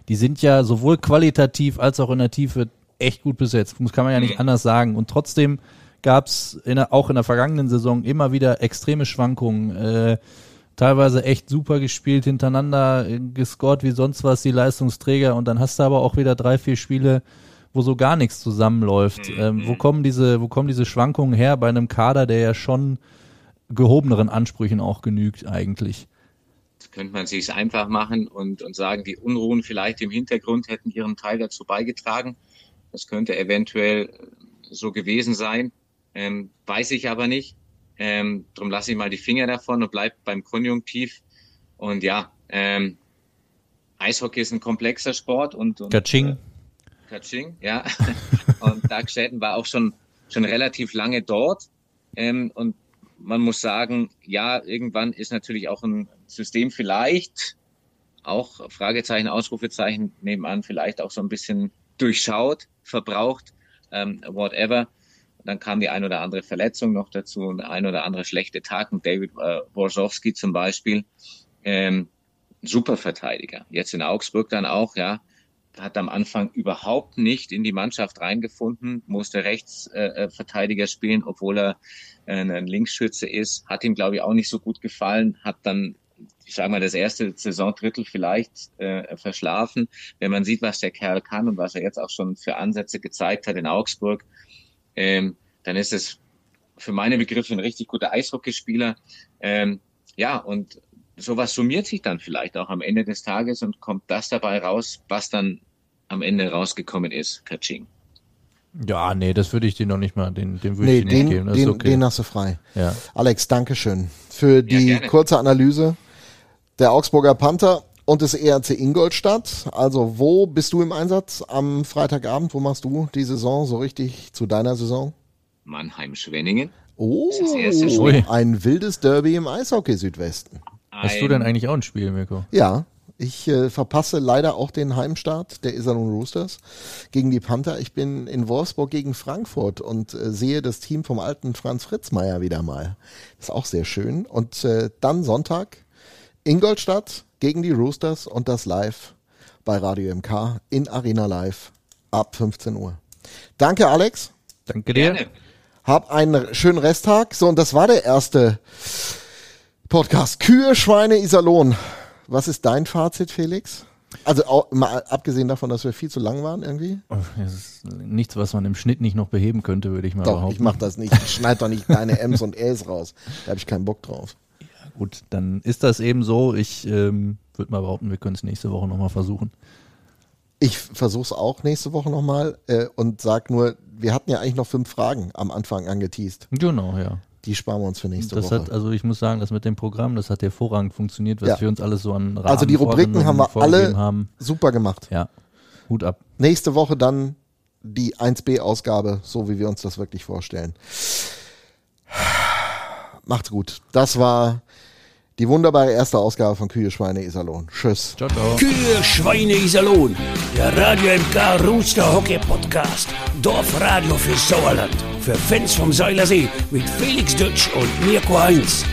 die sind ja sowohl qualitativ als auch in der Tiefe echt gut besetzt. Das kann man ja nicht anders sagen. Und trotzdem in der, auch in der vergangenen Saison immer wieder extreme Schwankungen. Äh, teilweise echt super gespielt, hintereinander äh, gescored wie sonst was, die Leistungsträger. Und dann hast du aber auch wieder drei, vier Spiele, wo so gar nichts zusammenläuft. Ähm, wo kommen diese, wo kommen diese Schwankungen her bei einem Kader, der ja schon gehobeneren Ansprüchen auch genügt eigentlich? Jetzt könnte man sich einfach machen und, und sagen, die Unruhen vielleicht im Hintergrund hätten ihren Teil dazu beigetragen. Das könnte eventuell äh, so gewesen sein, ähm, weiß ich aber nicht. Ähm, drum lasse ich mal die Finger davon und bleib beim Konjunktiv. Und ja, ähm, Eishockey ist ein komplexer Sport und, und Kaching. Kaching, ja. und Doug Shedden war auch schon, schon relativ lange dort. Ähm, und man muss sagen, ja, irgendwann ist natürlich auch ein System vielleicht, auch Fragezeichen, Ausrufezeichen nebenan, vielleicht auch so ein bisschen durchschaut, verbraucht, ähm, whatever. Dann kam die ein oder andere Verletzung noch dazu und ein oder andere schlechte Tag. David äh, Borzowski zum Beispiel, ähm, super Verteidiger. Jetzt in Augsburg dann auch, ja, hat am Anfang überhaupt nicht in die Mannschaft reingefunden, musste Rechtsverteidiger äh, Verteidiger spielen, obwohl er äh, ein Linksschütze ist. Hat ihm, glaube ich, auch nicht so gut gefallen, hat dann, ich sage mal, das erste Saisondrittel vielleicht äh, verschlafen. Wenn man sieht, was der Kerl kann und was er jetzt auch schon für Ansätze gezeigt hat in Augsburg, ähm, dann ist es für meine Begriffe ein richtig guter Eishockeyspieler. Ähm, ja, und sowas summiert sich dann vielleicht auch am Ende des Tages und kommt das dabei raus, was dann am Ende rausgekommen ist, Kaching. Ja, nee, das würde ich dir noch nicht mal, den, den würde Nee, ich dir nicht den, geben. Das den, ist okay. den hast du frei. ja. Alex, Dankeschön für die gerne. kurze Analyse der Augsburger Panther und des ERC Ingolstadt. Also wo bist du im Einsatz am Freitagabend? Wo machst du die Saison so richtig zu deiner Saison? Mannheim-Schwenningen. Oh, Das erste Spiel. Ui. ein wildes Derby im Eishockey Südwesten. Hast du denn eigentlich auch ein Spiel, Mirko? Ja, ich äh, verpasse leider auch den Heimstart der Iserlohn Roosters gegen die Panther. Ich bin in Wolfsburg gegen Frankfurt und äh, sehe das Team vom alten Franz Fritzmeier wieder mal. Ist auch sehr schön. Und äh, dann Sonntag Ingolstadt gegen die Roosters und das live bei Radio MK in Arena Live ab 15 Uhr. Danke, Alex. Danke dir. Gerne. Hab einen schönen Resttag. So, und das war der erste Podcast. Kühe, Schweine, Iserlohn. Was ist dein Fazit, Felix? Also mal abgesehen davon, dass wir viel zu lang waren irgendwie. Oh, Das ist nichts, was man im Schnitt nicht noch beheben könnte, würde ich mal Doch, behaupten. ich mach das nicht. Ich schneide doch nicht deine M's und L's raus. Da habe ich keinen Bock drauf. Gut, dann ist das eben so. Ich ähm, würde mal behaupten, wir können es nächste Woche nochmal versuchen. Ich versuch's auch nächste Woche nochmal äh, und sag nur, wir hatten ja eigentlich noch fünf Fragen am Anfang angeteased. Genau, ja. Die sparen wir uns für nächste Das Woche. hat, also ich muss sagen, das mit dem Programm, das hat hervorragend funktioniert, was Ja. wir uns alles so an Rahmen also die Rubriken haben wir alle haben. super gemacht. Ja, Hut ab. Nächste Woche dann die 1b-Ausgabe, so wie wir uns das wirklich vorstellen. Macht's gut. Das war die wunderbare erste Ausgabe von Kühe, Schweine, Iserlohn. Tschüss. Ciao, ciao. Kühe, Schweine, Iserlohn. Der Radio MK Rooster Hockey Podcast. Dorfradio für Sauerland. Für Fans vom Seilersee mit Felix Dutsch und Mirko Heinz.